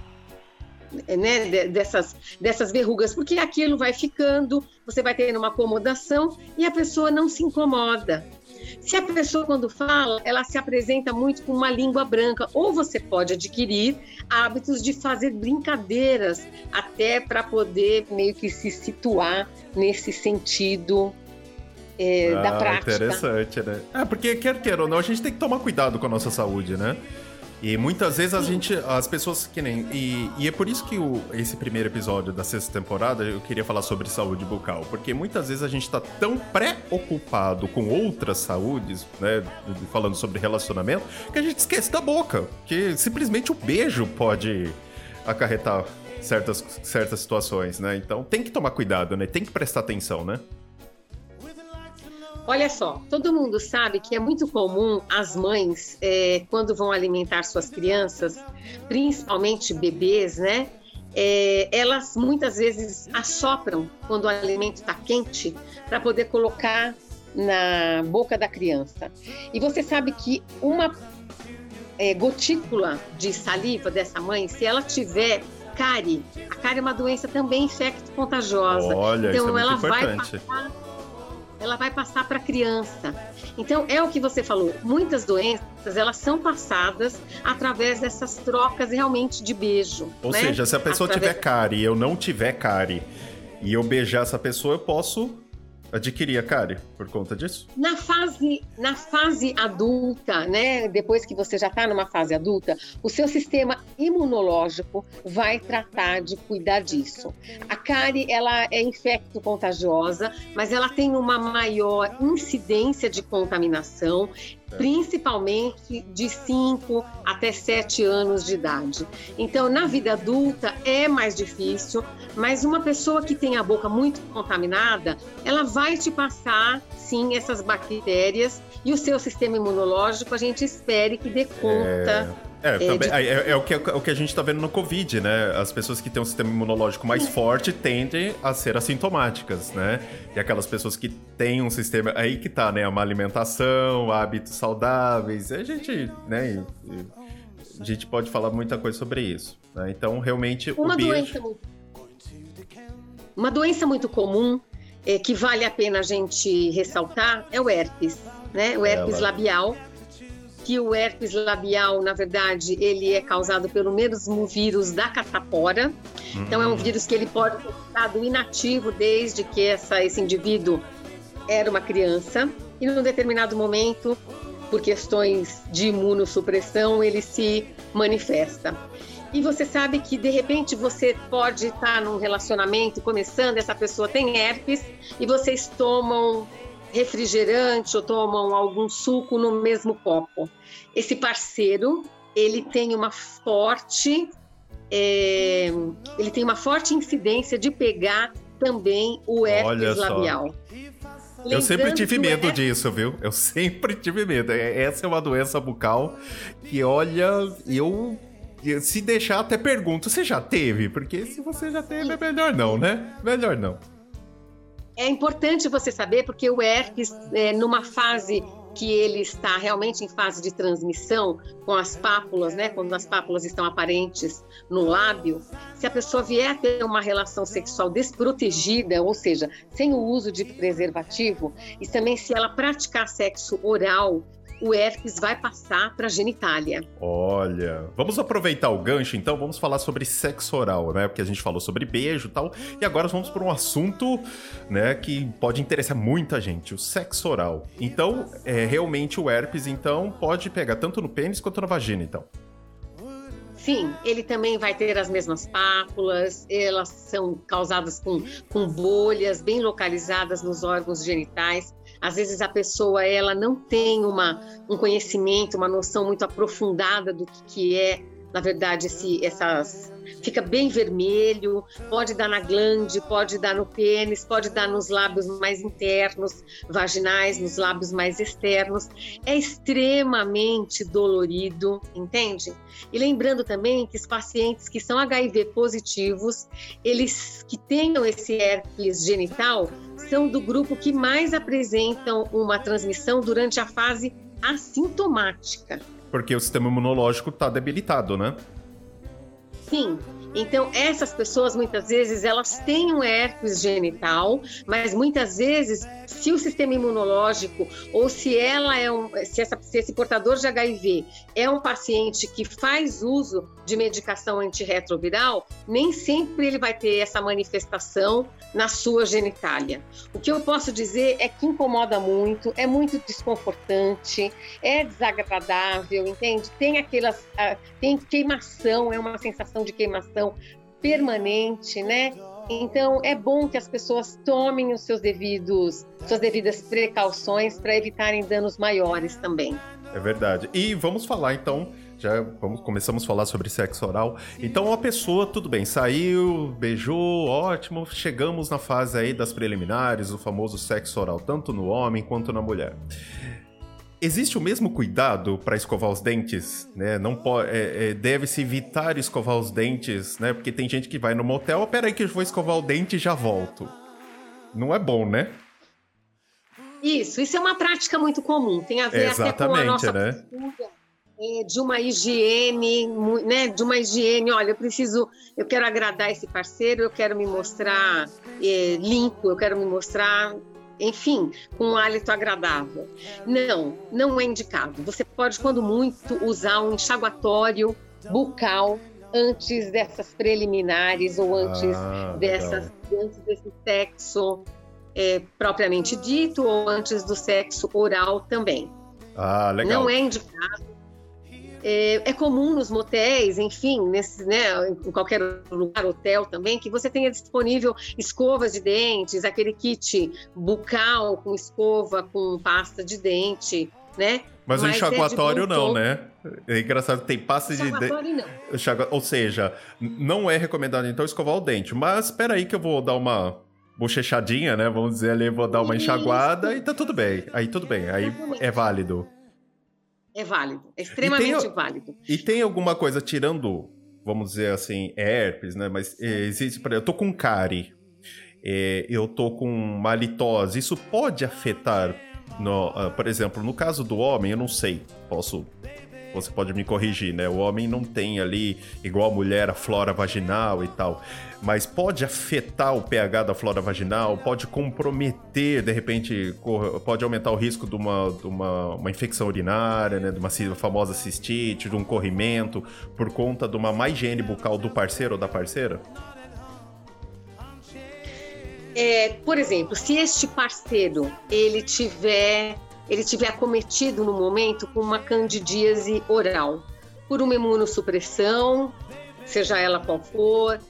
né, dessas, dessas verrugas, porque aquilo vai ficando, você vai tendo uma acomodação e a pessoa não se incomoda. Se a pessoa, quando fala, ela se apresenta muito com uma língua branca, ou você pode adquirir hábitos de fazer brincadeiras, até para poder meio que se situar nesse sentido é, ah, da prática. Interessante, né? É, porque quer queira ou não, a gente tem que tomar cuidado com a nossa saúde, né? E muitas vezes a gente, as pessoas que nem. E, e é por isso que o, esse primeiro episódio da sexta temporada eu queria falar sobre saúde bucal. Porque muitas vezes a gente tá tão preocupado com outras saúdes, né? Falando sobre relacionamento, que a gente esquece da boca. Que simplesmente o beijo pode acarretar certas, certas situações, né? Então tem que tomar cuidado, né? Tem que prestar atenção, né? Olha só, todo mundo sabe que é muito comum as mães, é, quando vão alimentar suas crianças, principalmente bebês, né? É, elas muitas vezes assopram quando o alimento está quente para poder colocar na boca da criança. E você sabe que uma é, gotícula de saliva dessa mãe, se ela tiver cárie, a cárie é uma doença também infecto-contagiosa. Olha, então isso é ela vai passar ela vai passar para a criança. Então, é o que você falou, muitas doenças, elas são passadas através dessas trocas realmente de beijo. Ou né? seja, se a pessoa através... tiver cárie e eu não tiver cárie, e eu beijar essa pessoa, eu posso adquirir a cárie por conta disso? Na fase, na fase adulta, né, depois que você já está numa fase adulta, o seu sistema imunológico vai tratar de cuidar disso. A cárie, ela é infecto-contagiosa, mas ela tem uma maior incidência de contaminação principalmente de 5 até 7 anos de idade. Então, na vida adulta é mais difícil, mas uma pessoa que tem a boca muito contaminada, ela vai te passar, sim, essas bactérias e o seu sistema imunológico, a gente espere que dê conta. É... É, é, também, é, é, o que, é o que a gente está vendo no Covid, né? As pessoas que têm um sistema imunológico mais forte tendem a ser assintomáticas, né? E aquelas pessoas que têm um sistema. Aí que tá, né? Uma alimentação, hábitos saudáveis. A gente, né? A gente pode falar muita coisa sobre isso. Né? Então, realmente. Uma o doença muito uma doença muito comum é, que vale a pena a gente ressaltar é o herpes, né? O herpes Ela... labial, que o herpes labial, na verdade, ele é causado pelo mesmo vírus da catapora. Hum. Então é um hum. vírus que ele pode ter estado inativo desde que essa, esse indivíduo era uma criança e num determinado momento, por questões de imunossupressão, ele se manifesta. E você sabe que de repente você pode estar num relacionamento começando, essa pessoa tem herpes e vocês tomam refrigerante ou tomam algum suco no mesmo copo. Esse parceiro, ele tem uma forte é, ele tem uma forte incidência de pegar também o herpes labial. Lembrando eu sempre tive medo herpes... disso, viu? Eu sempre tive medo. É, essa é uma doença bucal que, olha, eu se deixar, até pergunto, você já teve? Porque se você já teve, é melhor não, né? Melhor não. É importante você saber, porque o herpes, é, numa fase que ele está realmente em fase de transmissão, com as pápulas, né, quando as pápulas estão aparentes no lábio, se a pessoa vier a ter uma relação sexual desprotegida, ou seja, sem o uso de preservativo, e também se ela praticar sexo oral o herpes vai passar para a genitália. Olha, vamos aproveitar o gancho então, vamos falar sobre sexo oral, né? Porque a gente falou sobre beijo e tal, e agora vamos para um assunto, né, que pode interessar muita gente, o sexo oral. Então, é, realmente o herpes então pode pegar tanto no pênis quanto na vagina, então. Sim, ele também vai ter as mesmas pápulas, elas são causadas com, com bolhas bem localizadas nos órgãos genitais. Às vezes a pessoa ela não tem uma, um conhecimento, uma noção muito aprofundada do que, que é na verdade, esse, essas fica bem vermelho, pode dar na glande, pode dar no pênis, pode dar nos lábios mais internos, vaginais, nos lábios mais externos. É extremamente dolorido, entende? E lembrando também que os pacientes que são HIV positivos, eles que tenham esse herpes genital, do grupo que mais apresentam uma transmissão durante a fase assintomática. Porque o sistema imunológico está debilitado, né? Sim. Então, essas pessoas, muitas vezes, elas têm um herpes genital, mas muitas vezes, se o sistema imunológico ou se ela é um, se, essa, se esse portador de HIV é um paciente que faz uso de medicação antirretroviral, nem sempre ele vai ter essa manifestação na sua genitália. O que eu posso dizer é que incomoda muito, é muito desconfortante, é desagradável, entende? Tem aquelas, tem queimação, é uma sensação de queimação permanente, né? Então é bom que as pessoas tomem os seus devidos, suas devidas precauções para evitarem danos maiores também. É verdade. E vamos falar então já vamos, começamos a falar sobre sexo oral. Então a pessoa, tudo bem, saiu, beijou, ótimo, chegamos na fase aí das preliminares, o famoso sexo oral, tanto no homem quanto na mulher. Existe o mesmo cuidado para escovar os dentes, né? Não pode, é, é, deve-se evitar escovar os dentes, né? Porque tem gente que vai no motel, oh, peraí que eu vou escovar o dente e já volto. Não é bom, né? Isso, isso é uma prática muito comum. Tem a ver até com a nossa né? é, de uma higiene, né, de uma higiene, olha, eu preciso, eu quero agradar esse parceiro, eu quero me mostrar é, limpo, eu quero me mostrar, enfim, com um hálito agradável. Não, não é indicado. Você pode, quando muito, usar um enxaguatório bucal antes dessas preliminares ou antes ah, dessas, antes desse sexo é, propriamente dito ou antes do sexo oral também. Ah, legal. Não é indicado é, é, comum nos motéis, enfim, nesse, né, em qualquer lugar, hotel também, que você tenha disponível escovas de dentes, aquele kit bucal com escova, com pasta de dente, né? Mas, Mas o é enxaguatório é não, né? É engraçado, tem pasta de dente. não. Ou seja, não é recomendado então escovar o dente. Mas espera aí que eu vou dar uma bochechadinha, né? Vamos dizer ali, vou dar uma enxaguada e tá tudo bem. Aí tudo bem, aí é válido. É válido, é extremamente tem, válido. E tem alguma coisa tirando, vamos dizer assim, herpes, né? Mas é, existe, eu tô com cárie, é, eu tô com malitose, isso pode afetar, no, uh, por exemplo, no caso do homem, eu não sei, posso você pode me corrigir, né? O homem não tem ali, igual a mulher, a flora vaginal e tal. Mas pode afetar o pH da flora vaginal, pode comprometer, de repente, pode aumentar o risco de uma, de uma, uma infecção urinária, né? De uma famosa cistite, de um corrimento, por conta de uma má higiene bucal do parceiro ou da parceira? É, por exemplo, se este parceiro ele tiver ele tiver acometido no momento com uma candidíase oral, por uma imunossupressão, seja ela qual for,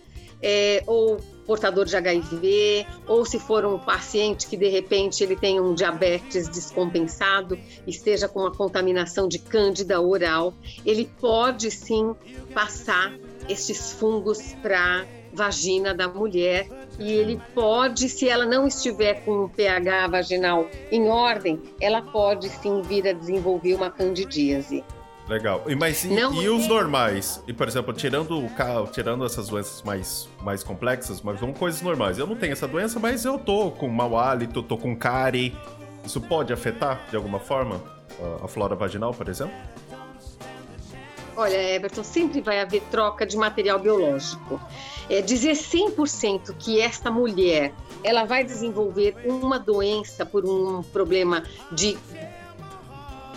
é, ou portador de HIV, ou se for um paciente que de repente ele tem um diabetes descompensado, esteja com uma contaminação de cândida oral, ele pode sim passar estes fungos para vagina da mulher e ele pode, se ela não estiver com o pH vaginal em ordem, ela pode sim vir a desenvolver uma candidíase. Legal. E, mas, e, e os normais? E, por exemplo, tirando o carro, tirando essas doenças mais, mais complexas, mas são coisas normais. Eu não tenho essa doença, mas eu tô com mau hálito, tô com cárie. Isso pode afetar, de alguma forma, a flora vaginal, por exemplo? Olha, Everton, sempre vai haver troca de material biológico. É, dizer 100% que esta mulher ela vai desenvolver uma doença por um problema de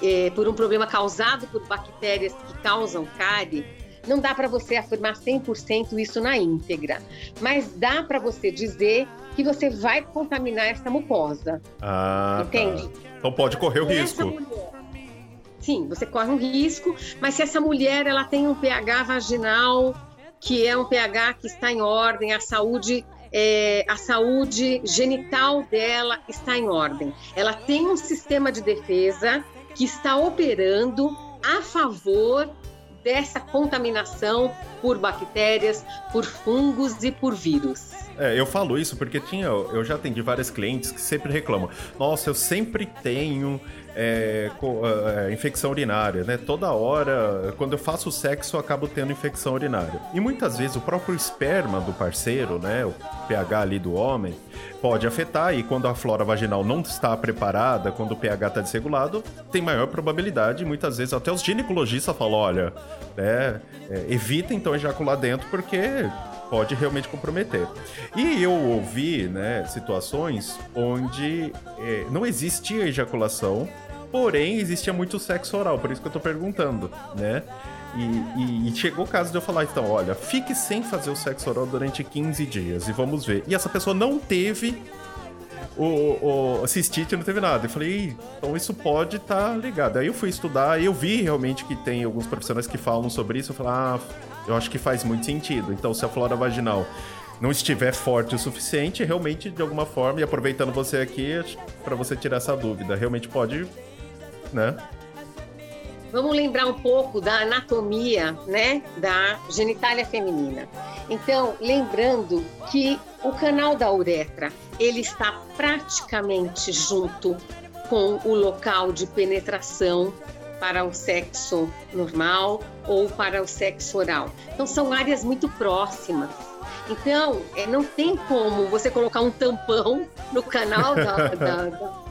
é, por um problema causado por bactérias que causam cárie, não dá para você afirmar 100% isso na íntegra, mas dá para você dizer que você vai contaminar essa mucosa. Ah, tá. entende? Tá. Então pode correr o risco. Mulher, sim, você corre um risco, mas se essa mulher ela tem um pH vaginal que é um pH que está em ordem, a saúde é, a saúde genital dela está em ordem. Ela tem um sistema de defesa que está operando a favor dessa contaminação por bactérias, por fungos e por vírus. É, eu falo isso porque tinha, eu já atendi vários clientes que sempre reclamam: nossa, eu sempre tenho é, é, infecção urinária, né? Toda hora, quando eu faço sexo, eu acabo tendo infecção urinária. E muitas vezes o próprio esperma do parceiro, né? O pH ali do homem, pode afetar. E quando a flora vaginal não está preparada, quando o pH está desregulado, tem maior probabilidade. Muitas vezes até os ginecologistas falam: olha, né, é, evita então ejacular dentro, porque pode realmente comprometer. E eu ouvi né, situações onde é, não existia ejaculação, porém existia muito sexo oral, por isso que eu tô perguntando, né? E, e, e, chegou o caso de eu falar, então, olha, fique sem fazer o sexo oral durante 15 dias e vamos ver. E essa pessoa não teve o, o cistite, não teve nada. Eu falei, então isso pode estar tá ligado. Aí eu fui estudar e eu vi realmente que tem alguns profissionais que falam sobre isso. Eu falei, ah, eu acho que faz muito sentido. Então, se a flora vaginal não estiver forte o suficiente, realmente, de alguma forma, e aproveitando você aqui, para você tirar essa dúvida, realmente pode, né? Vamos lembrar um pouco da anatomia, né, da genitália feminina. Então, lembrando que o canal da uretra, ele está praticamente junto com o local de penetração para o sexo normal ou para o sexo oral. Então, são áreas muito próximas. Então, é, não tem como você colocar um tampão no canal da, [laughs] da, da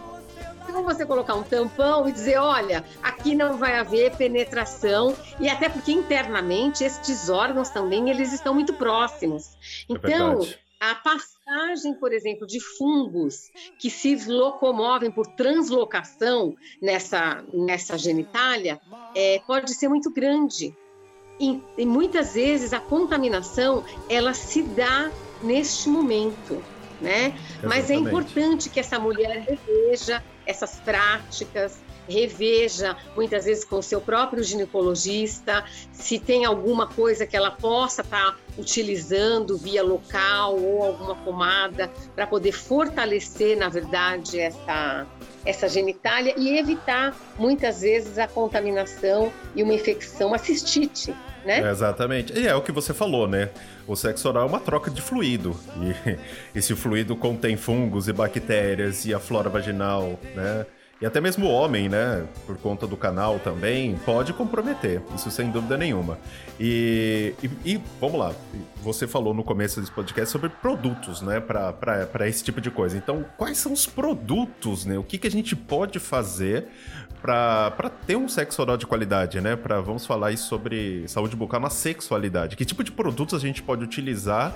como você colocar um tampão e dizer, olha, aqui não vai haver penetração e até porque internamente estes órgãos também eles estão muito próximos. É então, é a passagem, por exemplo, de fungos que se locomovem por translocação nessa, nessa genitália é, pode ser muito grande. E, e muitas vezes a contaminação ela se dá neste momento. Né? Mas é importante que essa mulher reveja essas práticas, reveja muitas vezes com o seu próprio ginecologista se tem alguma coisa que ela possa estar tá utilizando via local ou alguma pomada para poder fortalecer, na verdade, essa, essa genitália e evitar muitas vezes a contaminação e uma infecção, a cistite. Né? É, exatamente. E é o que você falou, né? O sexo oral é uma troca de fluido. E, [laughs] e se o fluido contém fungos e bactérias e a flora vaginal, né? E até mesmo o homem, né, por conta do canal também, pode comprometer, isso sem dúvida nenhuma. E, e, e vamos lá, você falou no começo desse podcast sobre produtos, né, para esse tipo de coisa. Então, quais são os produtos, né? O que, que a gente pode fazer para ter um sexo oral de qualidade, né? Para vamos falar aí sobre saúde bucal na sexualidade. Que tipo de produtos a gente pode utilizar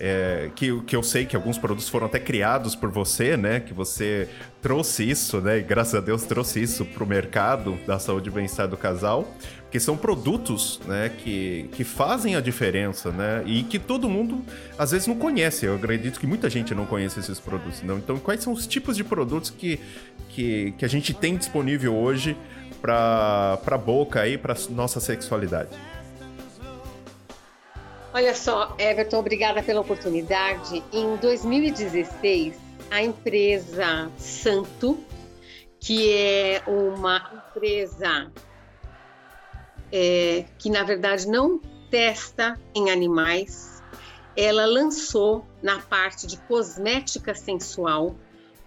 é, que, que eu sei que alguns produtos foram até criados por você, né? Que você trouxe isso, né? E graças a Deus trouxe isso para o mercado da saúde e bem-estar do casal. Porque são produtos, né? Que, que fazem a diferença, né? E que todo mundo, às vezes, não conhece. Eu acredito que muita gente não conhece esses produtos. Não? Então, quais são os tipos de produtos que, que, que a gente tem disponível hoje para a boca aí, para nossa sexualidade? Olha só, Everton, obrigada pela oportunidade. Em 2016, a empresa Santo, que é uma empresa é, que na verdade não testa em animais, ela lançou na parte de cosmética sensual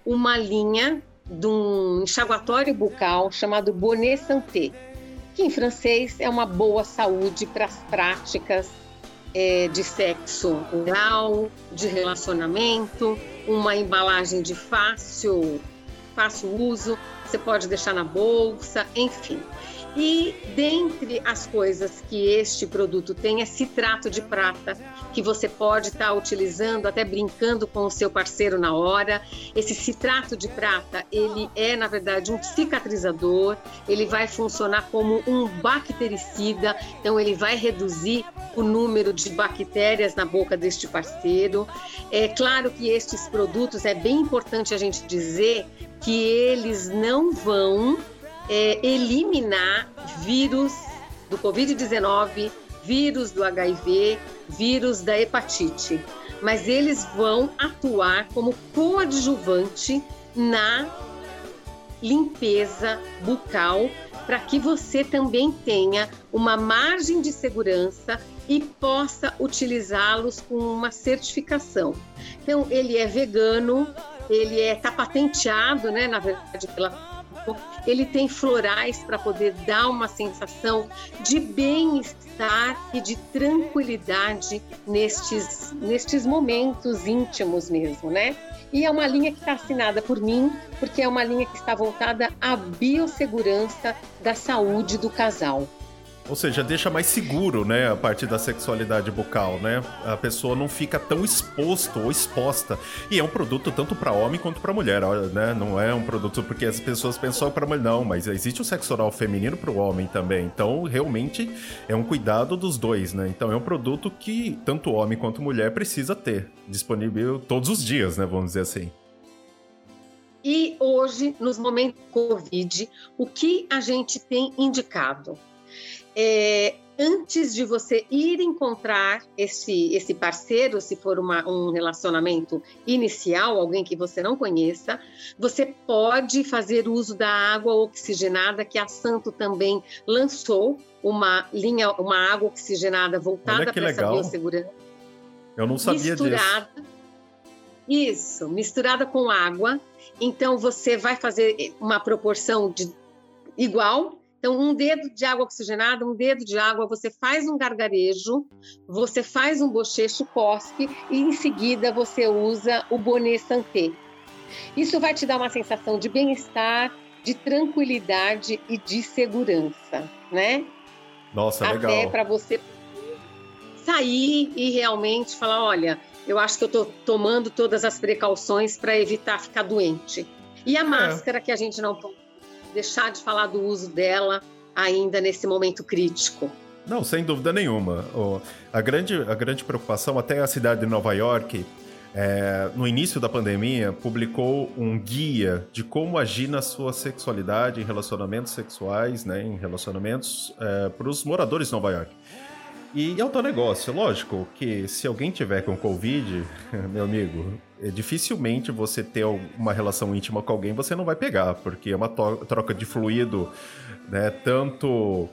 uma linha de um enxaguatório bucal chamado Bonnet Santé, que em francês é uma boa saúde para as práticas é, de sexo oral, de relacionamento, uma embalagem de fácil, fácil uso, você pode deixar na bolsa, enfim. E dentre as coisas que este produto tem é citrato de prata, que você pode estar tá utilizando, até brincando com o seu parceiro na hora. Esse citrato de prata, ele é, na verdade, um cicatrizador, ele vai funcionar como um bactericida, então ele vai reduzir o número de bactérias na boca deste parceiro. É claro que estes produtos, é bem importante a gente dizer que eles não vão é, eliminar vírus do Covid-19, vírus do HIV, vírus da hepatite. Mas eles vão atuar como coadjuvante na limpeza bucal para que você também tenha uma margem de segurança e possa utilizá-los com uma certificação. Então, ele é vegano, ele é tá patenteado, né, na verdade, pela ele tem florais para poder dar uma sensação de bem-estar e de tranquilidade nestes, nestes momentos íntimos mesmo, né? E é uma linha que está assinada por mim, porque é uma linha que está voltada à biossegurança da saúde do casal. Ou seja, deixa mais seguro, né, a parte da sexualidade bucal, né? A pessoa não fica tão exposto ou exposta. E é um produto tanto para homem quanto para mulher, né? Não é um produto porque as pessoas pensam para mulher, não, mas existe o sexo oral feminino para o homem também. Então, realmente é um cuidado dos dois, né? Então, é um produto que tanto homem quanto mulher precisa ter disponível todos os dias, né, vamos dizer assim. E hoje, nos momentos Covid, o que a gente tem indicado? É, antes de você ir encontrar esse, esse parceiro, se for uma, um relacionamento inicial, alguém que você não conheça, você pode fazer uso da água oxigenada que a Santo também lançou, uma linha, uma água oxigenada voltada para essa biossegurança. Eu não sabia misturada, disso. Isso, misturada com água. Então você vai fazer uma proporção de igual então, um dedo de água oxigenada, um dedo de água, você faz um gargarejo, você faz um bochecho, cospe e em seguida você usa o bonnet santé. Isso vai te dar uma sensação de bem-estar, de tranquilidade e de segurança, né? Nossa, Até legal. Até para você sair e realmente falar, olha, eu acho que eu estou tomando todas as precauções para evitar ficar doente. E a é. máscara que a gente não pode deixar de falar do uso dela ainda nesse momento crítico. Não, sem dúvida nenhuma. a, grande, a grande preocupação, até a cidade de Nova York, é, no início da pandemia, publicou um guia de como agir na sua sexualidade em relacionamentos sexuais, né, em relacionamentos é, para os moradores de Nova York. E é um negócio, lógico que se alguém tiver com Covid, [laughs] meu amigo, dificilmente você ter uma relação íntima com alguém você não vai pegar, porque é uma troca de fluido, né? Tanto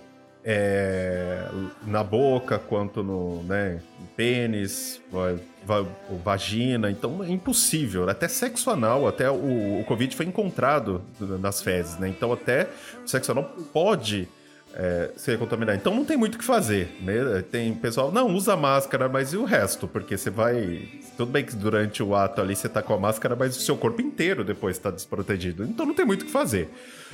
é, na boca quanto no né, pênis, vagina, então é impossível. Até sexo anal, até o, o Covid foi encontrado nas fezes, né? Então até o sexo anal pode é, ser contaminado. Então não tem muito o que fazer, né? Tem pessoal, não, usa máscara, mas e o resto? Porque você vai. Tudo bem que durante o ato ali você tá com a máscara, mas o seu corpo inteiro depois está desprotegido. Então não tem muito o que fazer.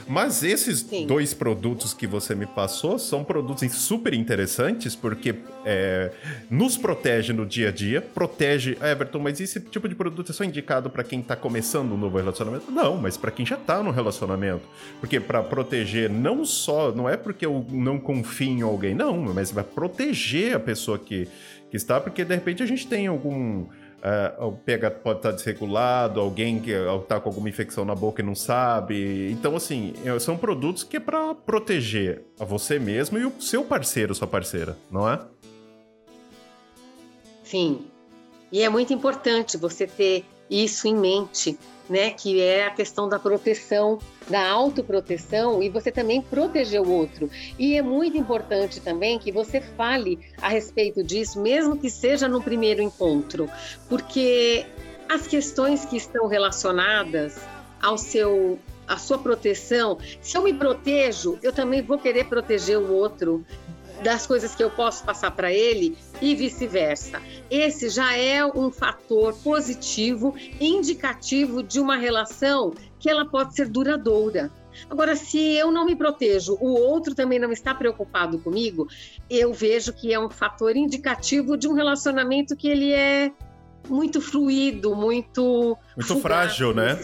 Mas esses Sim. dois produtos que você me passou são produtos super interessantes, porque é, nos protege no dia a dia, protege. Ah, Everton, mas esse tipo de produto é só indicado para quem tá começando um novo relacionamento? Não, mas para quem já tá no relacionamento. Porque para proteger não só. Não é porque eu não confio em alguém, não, mas vai proteger a pessoa que, que está, porque de repente a gente tem algum Uh, o pH pode estar desregulado, alguém que está com alguma infecção na boca e não sabe. Então, assim, é, são produtos que é para proteger a você mesmo e o seu parceiro, sua parceira, não é? Sim. E é muito importante você ter isso em mente, né? Que é a questão da proteção, da autoproteção e você também proteger o outro. E é muito importante também que você fale a respeito disso, mesmo que seja no primeiro encontro, porque as questões que estão relacionadas ao seu a sua proteção, se eu me protejo, eu também vou querer proteger o outro das coisas que eu posso passar para ele e vice-versa. Esse já é um fator positivo, indicativo de uma relação que ela pode ser duradoura. Agora, se eu não me protejo, o outro também não está preocupado comigo, eu vejo que é um fator indicativo de um relacionamento que ele é muito fluido, muito. Muito fugaz, frágil, né?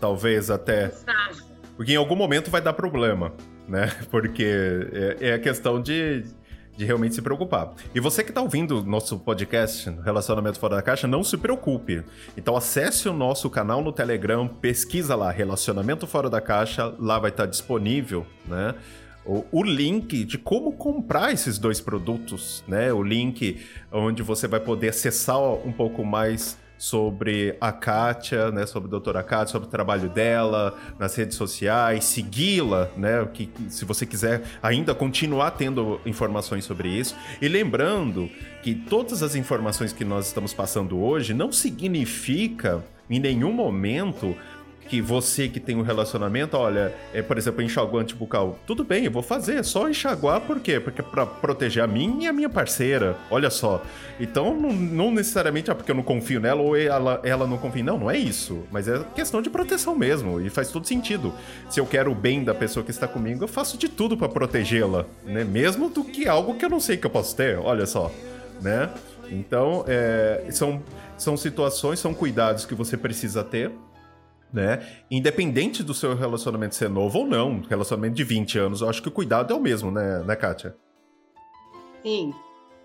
Talvez até. Frágil. Porque em algum momento vai dar problema, né? [laughs] Porque é, é a questão de de realmente se preocupar. E você que está ouvindo nosso podcast Relacionamento Fora da Caixa, não se preocupe. Então acesse o nosso canal no Telegram, pesquisa lá Relacionamento Fora da Caixa, lá vai estar disponível, né? O, o, link de como comprar esses dois produtos, né? O link onde você vai poder acessar um pouco mais sobre a Kátia, né, sobre a doutora Kátia, sobre o trabalho dela nas redes sociais, segui-la, né, que, se você quiser ainda continuar tendo informações sobre isso. E lembrando que todas as informações que nós estamos passando hoje não significa em nenhum momento que você que tem um relacionamento, olha, é, por exemplo, enxaguante bucal, tudo bem, eu vou fazer, é só enxaguar, por quê? Porque é pra proteger a mim e a minha parceira, olha só. Então, não, não necessariamente é porque eu não confio nela ou ela, ela não confia, não, não é isso, mas é questão de proteção mesmo, e faz todo sentido. Se eu quero o bem da pessoa que está comigo, eu faço de tudo para protegê-la, né? Mesmo do que algo que eu não sei que eu posso ter, olha só, né? Então, é, são, são situações, são cuidados que você precisa ter, né? Independente do seu relacionamento ser novo ou não, relacionamento de 20 anos, eu acho que o cuidado é o mesmo, né, né Kátia? Sim.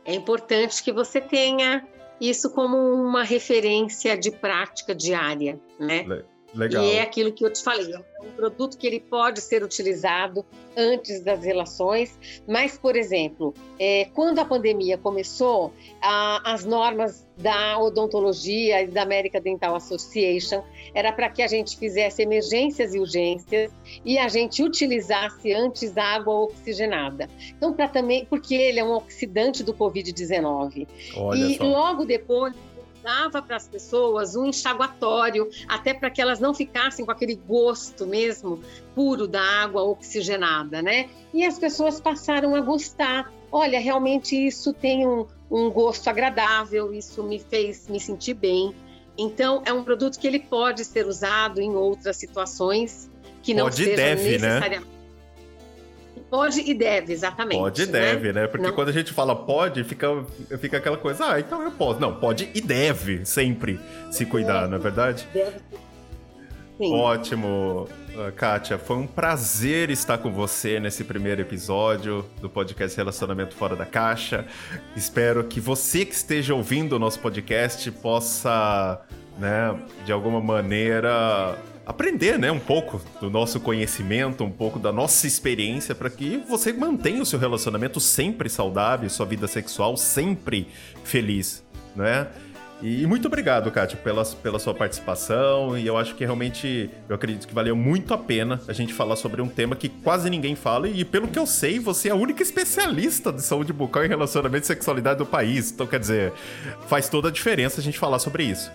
É importante que você tenha isso como uma referência de prática diária, né? Legal. E é aquilo que eu te falei, é um produto que ele pode ser utilizado antes das relações, mas, por exemplo, é, quando a pandemia começou, a, as normas da odontologia e da American Dental Association era para que a gente fizesse emergências e urgências e a gente utilizasse antes água oxigenada. Então, para também, porque ele é um oxidante do Covid-19. E só. logo depois dava para as pessoas um enxaguatório, até para que elas não ficassem com aquele gosto mesmo puro da água oxigenada, né? E as pessoas passaram a gostar. Olha, realmente isso tem um, um gosto agradável, isso me fez me sentir bem. Então, é um produto que ele pode ser usado em outras situações que não pode sejam deve, né? necessariamente. Né? Pode e deve, exatamente. Pode e né? deve, né? Porque não. quando a gente fala pode, fica, fica aquela coisa, ah, então eu posso. Não, pode e deve sempre se cuidar, não é verdade? Deve. Sim. Ótimo, ah, Kátia. Foi um prazer estar com você nesse primeiro episódio do podcast Relacionamento Fora da Caixa. Espero que você que esteja ouvindo o nosso podcast possa, né, de alguma maneira aprender, né, um pouco do nosso conhecimento, um pouco da nossa experiência para que você mantenha o seu relacionamento sempre saudável, sua vida sexual sempre feliz, né? E muito obrigado, Kátia, pela, pela sua participação. E eu acho que realmente, eu acredito que valeu muito a pena a gente falar sobre um tema que quase ninguém fala. E pelo que eu sei, você é a única especialista de saúde bucal e relacionamento e sexualidade do país. Então, quer dizer, faz toda a diferença a gente falar sobre isso.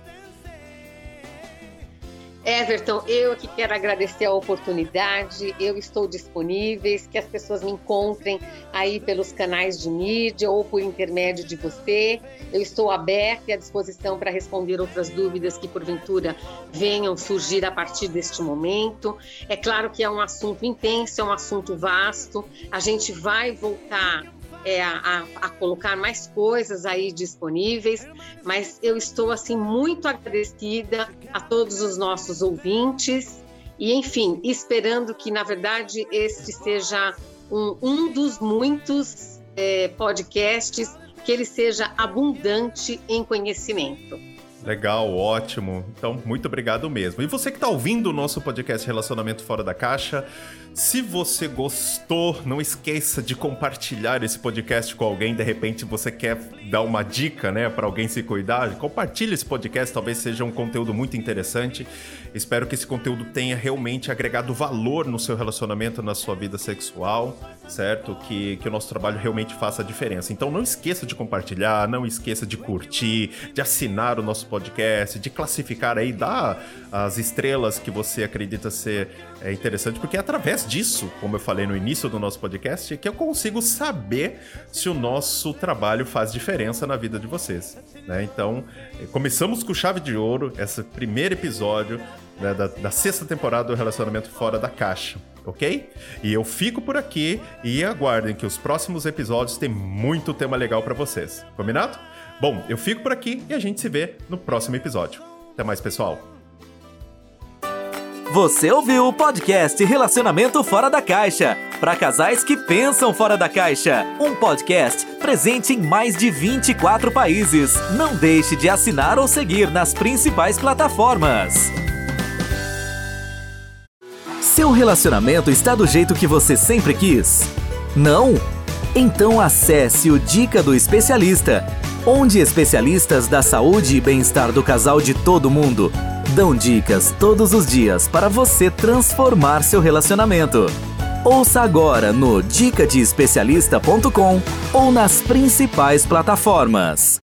Everton, eu que quero agradecer a oportunidade, eu estou disponível, que as pessoas me encontrem aí pelos canais de mídia ou por intermédio de você. Eu estou aberta e à disposição para responder outras dúvidas que porventura venham surgir a partir deste momento. É claro que é um assunto intenso, é um assunto vasto. A gente vai voltar é, a, a, colocar mais coisas aí disponíveis, mas eu estou assim muito agradecida a todos os nossos ouvintes e, enfim, esperando que na verdade este seja um, um dos muitos é, podcasts que ele seja abundante em conhecimento. Legal, ótimo. Então, muito obrigado mesmo. E você que está ouvindo o nosso podcast Relacionamento Fora da Caixa, se você gostou, não esqueça de compartilhar esse podcast com alguém. De repente você quer dar uma dica, né, para alguém se cuidar. Compartilhe esse podcast, talvez seja um conteúdo muito interessante. Espero que esse conteúdo tenha realmente agregado valor no seu relacionamento, na sua vida sexual, certo? Que, que o nosso trabalho realmente faça a diferença. Então não esqueça de compartilhar, não esqueça de curtir, de assinar o nosso podcast, de classificar aí, dar as estrelas que você acredita ser é, interessante, porque é através disso, como eu falei no início do nosso podcast, que eu consigo saber se o nosso trabalho faz diferença na vida de vocês. Né? Então, eh, começamos com chave de ouro, esse primeiro episódio né, da, da sexta temporada do Relacionamento Fora da Caixa ok? E eu fico por aqui e aguardem que os próximos episódios têm muito tema legal para vocês. Combinado? Bom, eu fico por aqui e a gente se vê no próximo episódio. Até mais, pessoal! Você ouviu o podcast Relacionamento Fora da Caixa para casais que pensam fora da caixa. Um podcast presente em mais de 24 países. Não deixe de assinar ou seguir nas principais plataformas. Seu relacionamento está do jeito que você sempre quis? Não? Então acesse o Dica do Especialista, onde especialistas da saúde e bem-estar do casal de todo mundo dão dicas todos os dias para você transformar seu relacionamento. Ouça agora no dicadeespecialista.com ou nas principais plataformas.